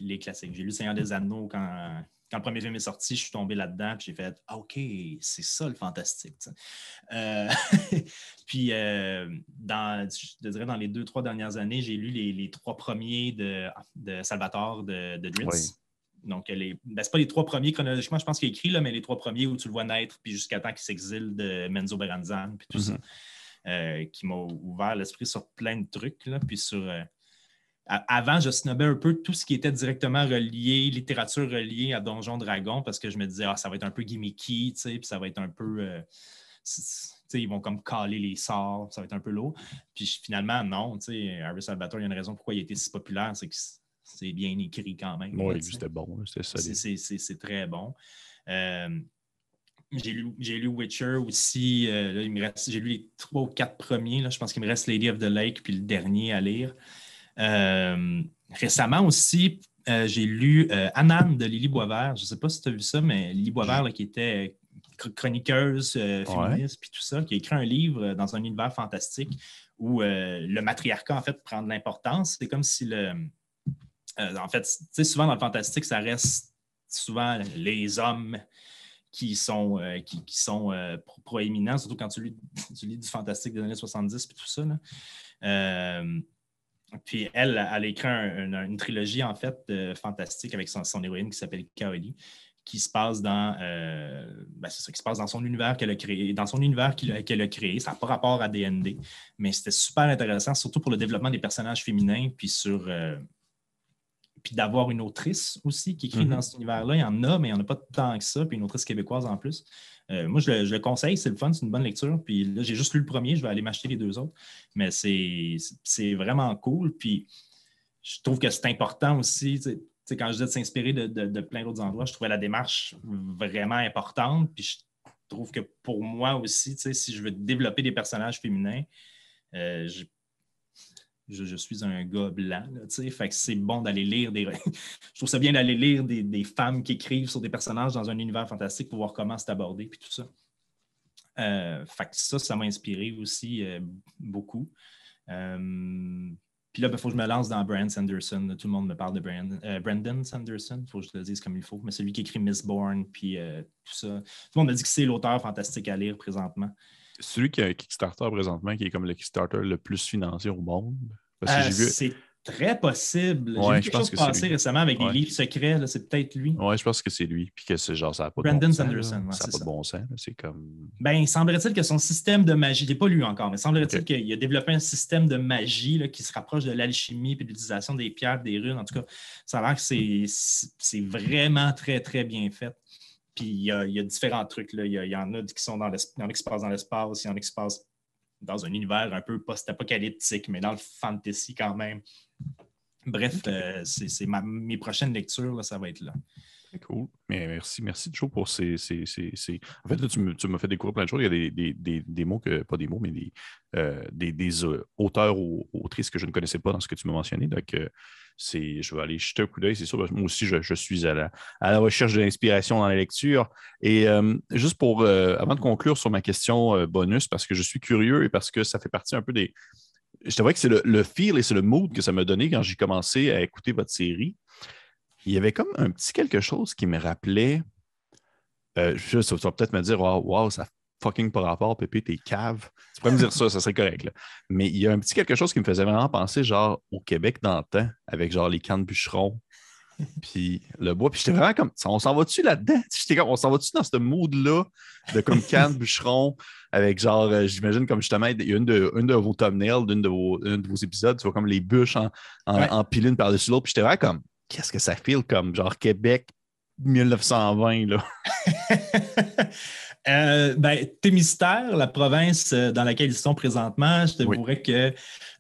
les classiques. J'ai lu Seigneur des Anneaux quand, quand le premier film est sorti, je suis tombé là-dedans, puis j'ai fait ah, OK, c'est ça le fantastique. Euh, puis, euh, dans, je dirais dans les deux, trois dernières années, j'ai lu les, trois premiers de, de Salvatore de, de Dritz. Donc, les, ben, pas les trois premiers chronologiquement, je pense qu'il a écrit, là, mais les trois premiers où tu le vois naître, puis jusqu'à temps qu'il s'exile de Menzo Beranzan, puis tout ça, mm-hmm. euh, qui m'a ouvert l'esprit sur plein de trucs, là, puis sur avant, je snobais un peu tout ce qui était directement relié, littérature reliée à Donjon Dragon, parce que je me disais, ah, ça va être un peu gimmicky, puis ça va être un peu. Euh, ils vont comme caler les sorts, ça va être un peu lourd. Puis finalement, non, Harry Salvatore, il y a une raison pourquoi il été si populaire, c'est que c'est bien écrit quand même. Oui, c'était bon, c'est très bon. Euh, j'ai lu, lu, Witcher aussi. Euh, j'ai lu les trois ou quatre premiers. Là, je pense qu'il me reste Lady of the Lake puis le dernier à lire. Euh, récemment aussi, euh, j'ai lu euh, Anan de Lily Boisvert. Je ne sais pas si tu as vu ça, mais Lily Boisvert, qui était chroniqueuse féministe, puis tout ça, qui a écrit un livre dans un univers fantastique où le matriarcat, en fait, prend de l'importance. C'est comme si le. en fait, tu sais, souvent dans le fantastique, ça reste souvent les hommes qui sont, qui, sont proéminents, surtout quand tu lis, tu lis, du fantastique des années 70 et tout ça. Là. Puis elle, elle a écrit une trilogie, en fait, fantastique avec son, héroïne qui s'appelle Kaoli, qui se passe dans euh, ben, c'est ça, qui se passe dans son univers qu'elle a créé, dans son univers qu'elle a créé. Ça n'a pas rapport à DND, mais c'était super intéressant, surtout pour le développement des personnages féminins, puis sur euh, puis d'avoir une autrice aussi qui écrit mm-hmm. dans cet univers-là. Il y en a, mais il n'y en a pas tant que ça, puis une autrice québécoise en plus. Euh, moi, je le, conseille, c'est le fun, c'est une bonne lecture. Puis là, j'ai juste lu le premier, je vais aller m'acheter les deux autres. Mais c'est vraiment cool. Puis je trouve que c'est important aussi. quand je dis de s'inspirer de, plein d'autres endroits, je trouvais la démarche vraiment importante. Puis je trouve que pour moi aussi, si je veux développer des personnages féminins, euh, je, suis un gars blanc, sais, fait que c'est bon d'aller lire des. je trouve ça bien d'aller lire des, femmes qui écrivent sur des personnages dans un univers fantastique pour voir comment c'est abordé, puis tout ça. Euh, fait que ça, ça m'a inspiré aussi euh, beaucoup. Euh, puis là, il faut que je me lance dans Brandon Sanderson. Tout le monde me parle de Brandon, Brandon Sanderson, il faut que je le dise comme il faut. Mais celui qui écrit Miss Bourne, puis tout ça. Tout le monde me dit que c'est l'auteur fantastique à lire présentement celui qui a un Kickstarter présentement, qui est comme le Kickstarter le plus financier au monde. Euh, c'est très possible. J'ai vu quelque chose passer récemment avec des livres secrets. C'est peut-être lui. Oui, je pense que c'est lui. Puis que c'est genre, ça n'a pas, de bon Sanderson, sens. ça n'a pas de bon sens. C'est comme. Ben, semblerait-il que son système de magie, je l'ai pas lu encore, mais semblerait-il qu'il a développé un système de magie là, qui se rapproche de l'alchimie et de l'utilisation des pierres, des runes. En tout cas, ça a l'air que c'est vraiment très, très bien fait. Puis il y, a, différents trucs. Là. Il, y en a qui sont dans l'espace, il y en a qui se passent dans l'espace, il y en a qui se passent dans un univers un peu post-apocalyptique, mais dans le fantasy quand même. Bref, euh, c'est mes prochaines lectures, ça va être là. Cool. Merci, merci Joe pour ces. En fait, tu m'as fait découvrir plein de choses. Il y a des, des, mots que, pas des mots, mais des, euh, des, euh, auteurs ou autrices que je ne connaissais pas dans ce que tu m'as mentionné. Donc, euh, je vais aller jeter un coup d'œil, c'est sûr. Moi aussi, je, suis à la, à la recherche de l'inspiration dans la lecture. Et juste pour, avant de conclure sur ma question bonus, parce que je suis curieux et parce que ça fait partie un peu des. Je te vois que c'est le, le feel et c'est le mood que ça m'a donné quand j'ai commencé à écouter votre série il y avait comme un petit quelque chose qui me rappelait. Euh, je, tu vas peut-être me dire, wow, wow, ça fucking par rapport, Pépé, t'es cave. Tu pourrais me dire ça, ça serait correct. Mais il y a un petit quelque chose qui me faisait vraiment penser, genre, au Québec d'antan, avec genre les camps de bûcherons, puis le bois. Puis j'étais vraiment comme, on s'en va-tu là-dedans? J'étais comme, on s'en va-tu dans ce mood-là de comme canne bûcheron, avec genre, euh, j'imagine comme justement, il y a une de, une de vos thumbnails d'une de vos, de vos épisodes, tu vois comme les bûches en, en, par-dessus l'autre. Puis j'étais vraiment comme, qu'est-ce que ça file comme genre Québec 1920 là? euh, ben, Témistère, la province euh, dans laquelle ils sont présentement, je te oui. que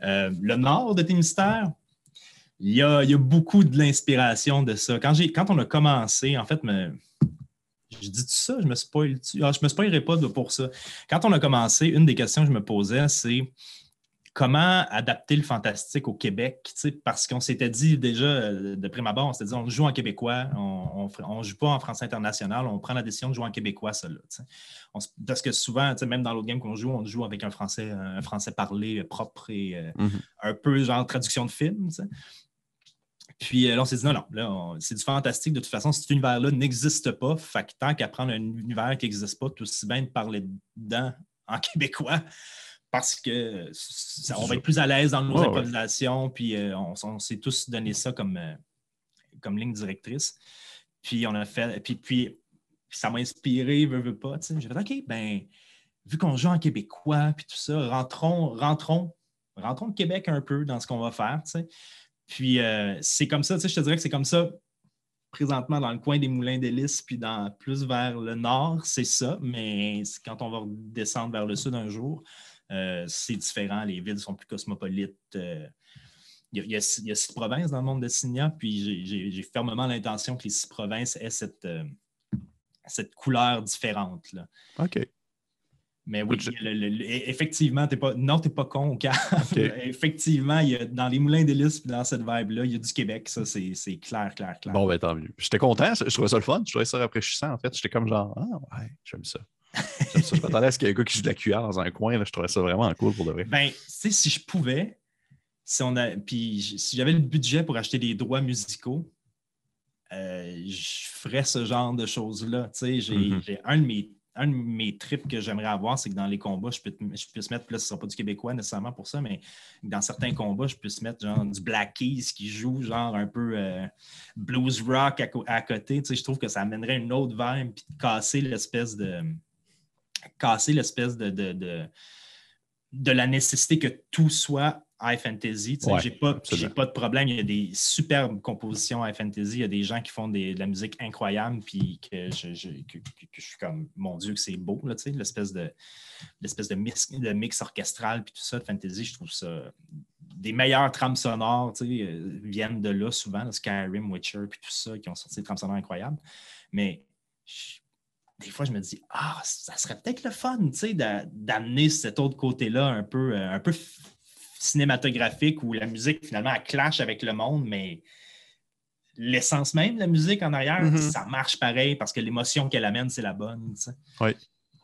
euh, le nord de Témistère, il y a, il y a beaucoup de l'inspiration de ça. Quand, quand on a commencé, en fait, me, je dis tout ça, je me spoil. Ah, je me spoilerai pas pour ça. Quand on a commencé, une des questions que je me posais, c'est comment adapter le fantastique au Québec, parce qu'on s'était dit déjà euh, de prime abord, on s'était dit on joue en québécois, on ne joue pas en français international, on prend la décision de jouer en québécois, ça parce que souvent, même dans l'autre game qu'on joue, on joue avec un français, un français parlé propre et euh, mm-hmm. un peu genre traduction de film. Puis euh, là, on s'est dit non, non, c'est du fantastique. De toute façon, cet univers-là n'existe pas. Fait que tant qu'apprendre un univers qui n'existe pas, tout aussi bien de parler dedans en québécois parce que on va être plus à l'aise dans nos improvisations, puis euh, on, s'est tous donné ça comme, euh, comme ligne directrice. Puis on a fait, puis, puis ça m'a inspiré, veux, veux pas. J'ai fait OK, ben, vu qu'on joue en québécois, puis tout ça, rentrons, rentrons, rentrons le Québec un peu dans ce qu'on va faire. Puis euh, c'est comme ça, je te dirais que c'est comme ça présentement dans le coin des Moulins d'Hélice, puis dans, plus vers le nord, c'est ça, mais quand on va descendre vers le sud un jour, c'est différent, les villes sont plus cosmopolites. Euh, il y, a, six provinces dans le monde de Signa, puis j'ai fermement l'intention que les six provinces aient cette, euh, cette couleur différente. Là. OK. Mais oui, effectivement, pas, non, tu n'es pas con au effectivement, il y a, dans les moulins d'hélice, dans cette vibe-là, il y a du Québec. Ça, c'est clair, clair, clair. Bon, ben tant mieux. J'étais content. Je trouvais ça le fun. Je trouvais ça rafraîchissant, en fait. J'étais comme genre, ah ouais, j'aime ça. Je m'attendais à ce qu'il y ait un gars qui joue de la cuillère dans un coin. Là, je trouvais ça vraiment cool pour de vrai. Ben, tu sais, si je pouvais, si on a, puis si j'avais le budget pour acheter des droits musicaux, euh, je ferais ce genre de choses-là. Tu sais, j'ai mm-hmm. un de mes un de mes trips que j'aimerais avoir, c'est que dans les combats, je, peux, je puisse mettre, là, ce ne sera pas du québécois nécessairement pour ça, mais dans certains combats, je puisse mettre genre du Black Keys qui joue genre un peu euh, blues rock à, côté. Tu sais, je trouve que ça amènerait une autre vibe puis casser l'espèce de casser l'espèce de, de, de, la nécessité que tout soit high fantasy. Je n'ai pas, pas, de problème. Il y a des superbes compositions high fantasy. Il y a des gens qui font de la musique incroyable, puis que je, suis comme, mon Dieu, que c'est beau, l'espèce de, l'espèce de mix, de mix orchestral, puis tout ça, de fantasy. Je trouve ça. Des meilleures trames sonores euh, viennent de là souvent, Skyrim, Witcher, puis tout ça, qui ont sorti des trames sonores incroyables. Mais des fois, je me dis, ah, ça serait peut-être le fun, tu sais, d'amener cet autre côté-là un peu, euh, un peu cinématographique où la musique, finalement, elle clash avec le monde, mais l'essence même de la musique en arrière, mm-hmm. ça marche pareil parce que l'émotion qu'elle amène, c'est la bonne. Oui.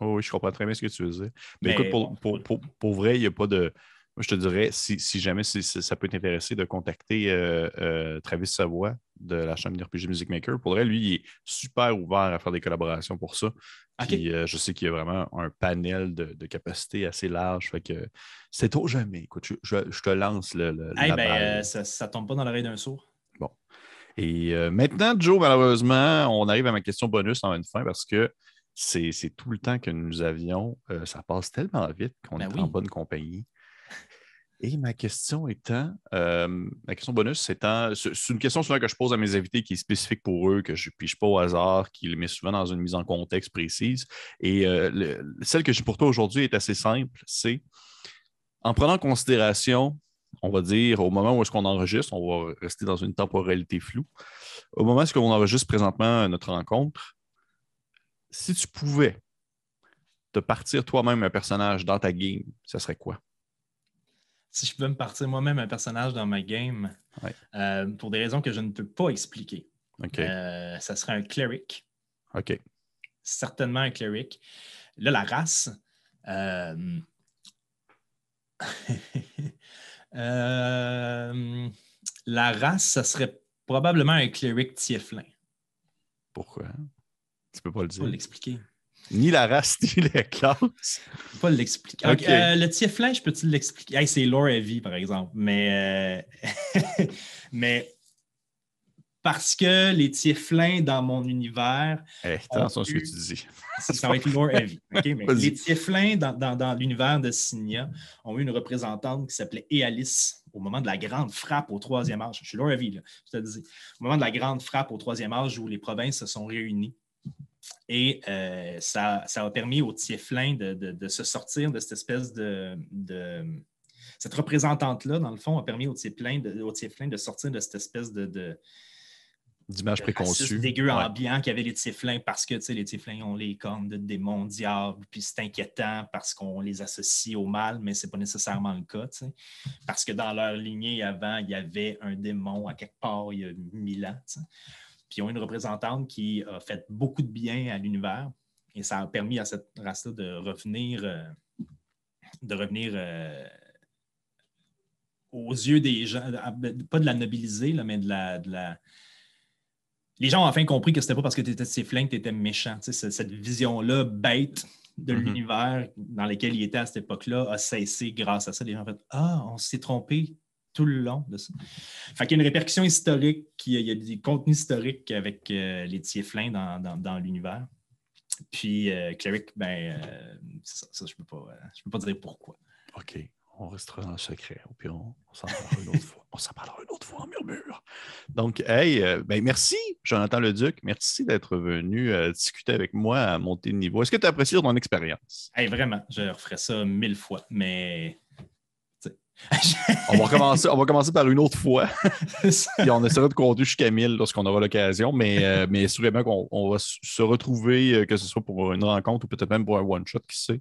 oui, je comprends très bien ce que tu veux dire. Mais, écoute, pour, pour, vrai, il n'y a pas de. Moi, je te dirais, si, jamais ça peut t'intéresser de contacter euh, euh, Travis Savoie de la chaîne RPG Music Maker, pour vrai, lui, il est super ouvert à faire des collaborations pour ça. Euh, je sais qu'il y a vraiment un panel de, de capacités assez large. Fait que c'est trop jamais. Écoute, je, te lance le. Ben, ça, ne tombe pas dans l'oreille d'un sourd. Bon. Et maintenant, Joe, malheureusement, on arrive à ma question bonus en une fin parce que c'est tout le temps que nous avions. ça passe tellement vite qu'on ben est en bonne compagnie. Et ma question étant, euh, ma question bonus étant, c'est une question souvent que je pose à mes invités qui est spécifique pour eux, que je ne piche pas au hasard, qui les met souvent dans une mise en contexte précise. Et euh, celle que j'ai pour toi aujourd'hui est assez simple, c'est en prenant en considération on va dire, au moment où est-ce qu'on enregistre, on va rester dans une temporalité floue. Au moment où est-ce qu'on enregistre présentement notre rencontre, si tu pouvais te partir toi-même un personnage dans ta game, ce serait quoi? Si je pouvais me partir moi-même un personnage dans ma game, euh, pour des raisons que je ne peux pas expliquer, euh, ça serait un cleric. OK. Certainement un cleric. Là, la race. Euh, la race, ça serait probablement un cleric tieflin. Pourquoi? Tu peux pas le dire. Pas l'expliquer. Ni la race, ni la classe. peux pas l'expliquer. Euh, le tieflin, je peux-tu l'expliquer? c'est lore heavy, par exemple. Mais, euh, mais parce que les tieflins dans mon univers. Hey, attention à ce que tu dis. Ça va être lore heavy. les tieflins dans, dans, dans l'univers de Signia ont eu une représentante qui s'appelait Ealis au moment de la grande frappe au troisième âge. Je suis lore heavy, là, je te dis. Au moment de la grande frappe au troisième âge où les provinces se sont réunies et euh, ça, a permis aux Tieflins de, se sortir de cette espèce de. cette représentante-là, dans le fond, a permis aux Tieflins de, de sortir de cette espèce de. d'image préconçue. dégueu ambiant qu'avaient les Tieflins parce que les Tieflins ont les cornes de démons diables, puis c'est inquiétant parce qu'on les associe au mal, mais ce n'est pas nécessairement le cas. Parce que dans leur lignée avant, il y avait un démon à quelque part il y a mille ans. Puis ils ont une représentante qui a fait beaucoup de bien à l'univers et ça a permis à cette race-là de revenir, euh, de revenir euh, aux yeux des gens, pas de la nobiliser, là, mais de la, Les gens ont enfin compris que c'était pas parce que tu étais ses flingues que tu étais méchant. cette vision-là bête de mm-hmm. l'univers dans lequel il était à cette époque-là a cessé grâce à ça. Les gens ont fait Ah, on s'est trompé tout le long de ça. Fait qu'il y a une répercussion historique, il y a des contenus historiques avec euh, les tieflins dans, dans, l'univers. Puis euh, Cleric, ben, euh, ça, ça, je ne peux, peux, pas dire pourquoi. OK. On restera dans le secret. Puis on, s'en parlera une autre fois. On s'en parlera une autre fois en murmure. Donc, hey, ben merci, Jonathan Leduc. Merci d'être venu discuter avec moi à monter de niveau. Est-ce que tu as apprécié ton expérience? Hey, vraiment, je referais ça mille fois, mais on, va commencer, on va commencer par une autre fois. Puis on essaiera de compter jusqu'à 1000 lorsqu'on aura l'occasion. Mais, euh, mais sûrement qu'on va se retrouver, euh, que ce soit pour une rencontre ou peut-être même pour un one-shot, qui sait?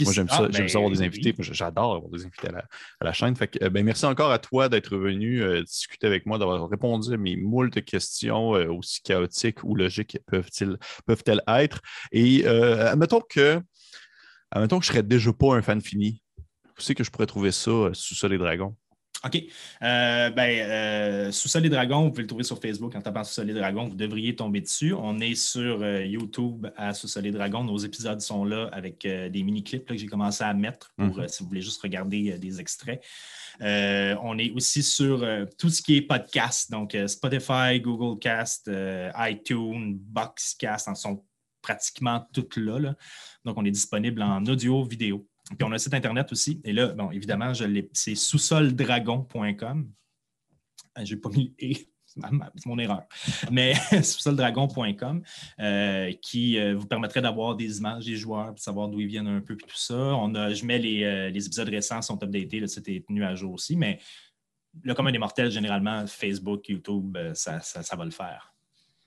moi, j'aime ça, ben, avoir des invités. J'adore avoir des invités à la, chaîne. Fait que, ben, merci encore à toi d'être venu euh, discuter avec moi, d'avoir répondu à mes moultes questions, aussi chaotiques ou logiques peuvent-elles peuvent être? Et admettons que. Admettons que je ne serais déjà pas un fan fini où c'est que je pourrais trouver ça euh, sous Sol et Dragons? OK. Euh, ben, euh, Sous-sol et Dragons, vous pouvez le trouver sur Facebook en tapant Sous-sol et Dragons. Vous devriez tomber dessus. On est sur YouTube à Sous-sol et Dragons. Nos épisodes sont là avec des mini-clips que j'ai commencé à mettre pour mhm. si vous voulez juste regarder des extraits. on est aussi sur tout ce qui est podcast, donc Spotify, Google Cast, iTunes, Boxcast, en sont pratiquement toutes là, là. Donc, on est disponible en audio, vidéo. Puis on a un site internet aussi. Et là, bon, évidemment, c'est sous-soldragon.com. Ah, j'ai pas mis le c'est mon erreur. Mais sous-soldragon.com euh, qui euh, vous permettrait d'avoir des images des joueurs, de savoir d'où ils viennent un peu, puis tout ça. On a, je mets les, euh, les épisodes récents sont updatés, le site est tenu à jour aussi, mais le commun des mortels, généralement, Facebook, YouTube, ça, ça va le faire.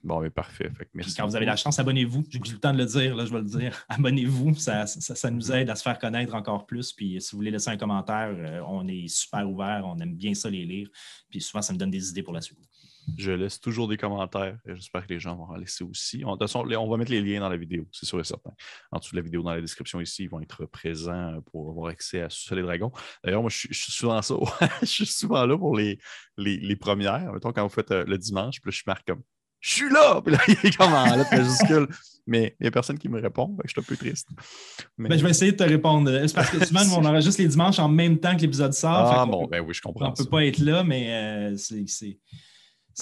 Bon, mais parfait. quand vous avez la chance, abonnez-vous. J'ai eu le temps de le dire, là, je vais le dire. Abonnez-vous, ça, nous aide à se faire connaître encore plus. Puis si vous voulez laisser un commentaire, euh, on est super ouvert, on aime bien ça les lire. Puis souvent, ça me donne des idées pour la suite. Je laisse toujours des commentaires et j'espère que les gens vont en laisser aussi. On, de toute façon, on va mettre les liens dans la vidéo, c'est sûr et certain. En dessous de la vidéo, dans la description ici, ils vont être présents pour avoir accès à Sous les Dragons. D'ailleurs, moi, je suis, souvent ça. je suis souvent là pour les, les, premières. Mettons, quand vous faites euh, le dimanche, puis là, je marque comme je suis là! Puis là, il est comme en lettre majuscule. Mais il n'y a personne qui me répond, je suis un peu triste. Ben, je vais essayer de te répondre. C'est parce que souvent, on enregistre les dimanches en même temps que l'épisode sort. Ah bon, ben oui, je comprends. On ne peut pas être là, mais euh, c'est.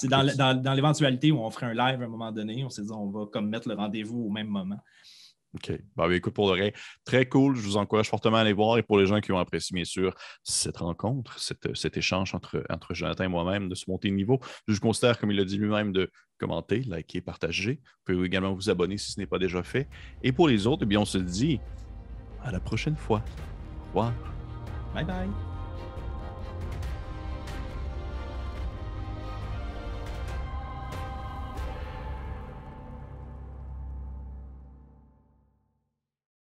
dans, dans l'éventualité où on ferait un live à un moment donné, on s'est dit on va comme mettre le rendez-vous au même moment. OK. Bah, écoute, pour le très cool. Je vous encourage fortement à aller voir. Et pour les gens qui ont apprécié, bien sûr, cette rencontre, cet échange entre, entre Jonathan et moi-même, de se monter de niveau, je considère, comme il l'a dit lui-même, de commenter, liker, partager. Vous pouvez également vous abonner si ce n'est pas déjà fait. Et pour les autres, eh bien, on se dit à la prochaine fois. Au revoir. Bye bye.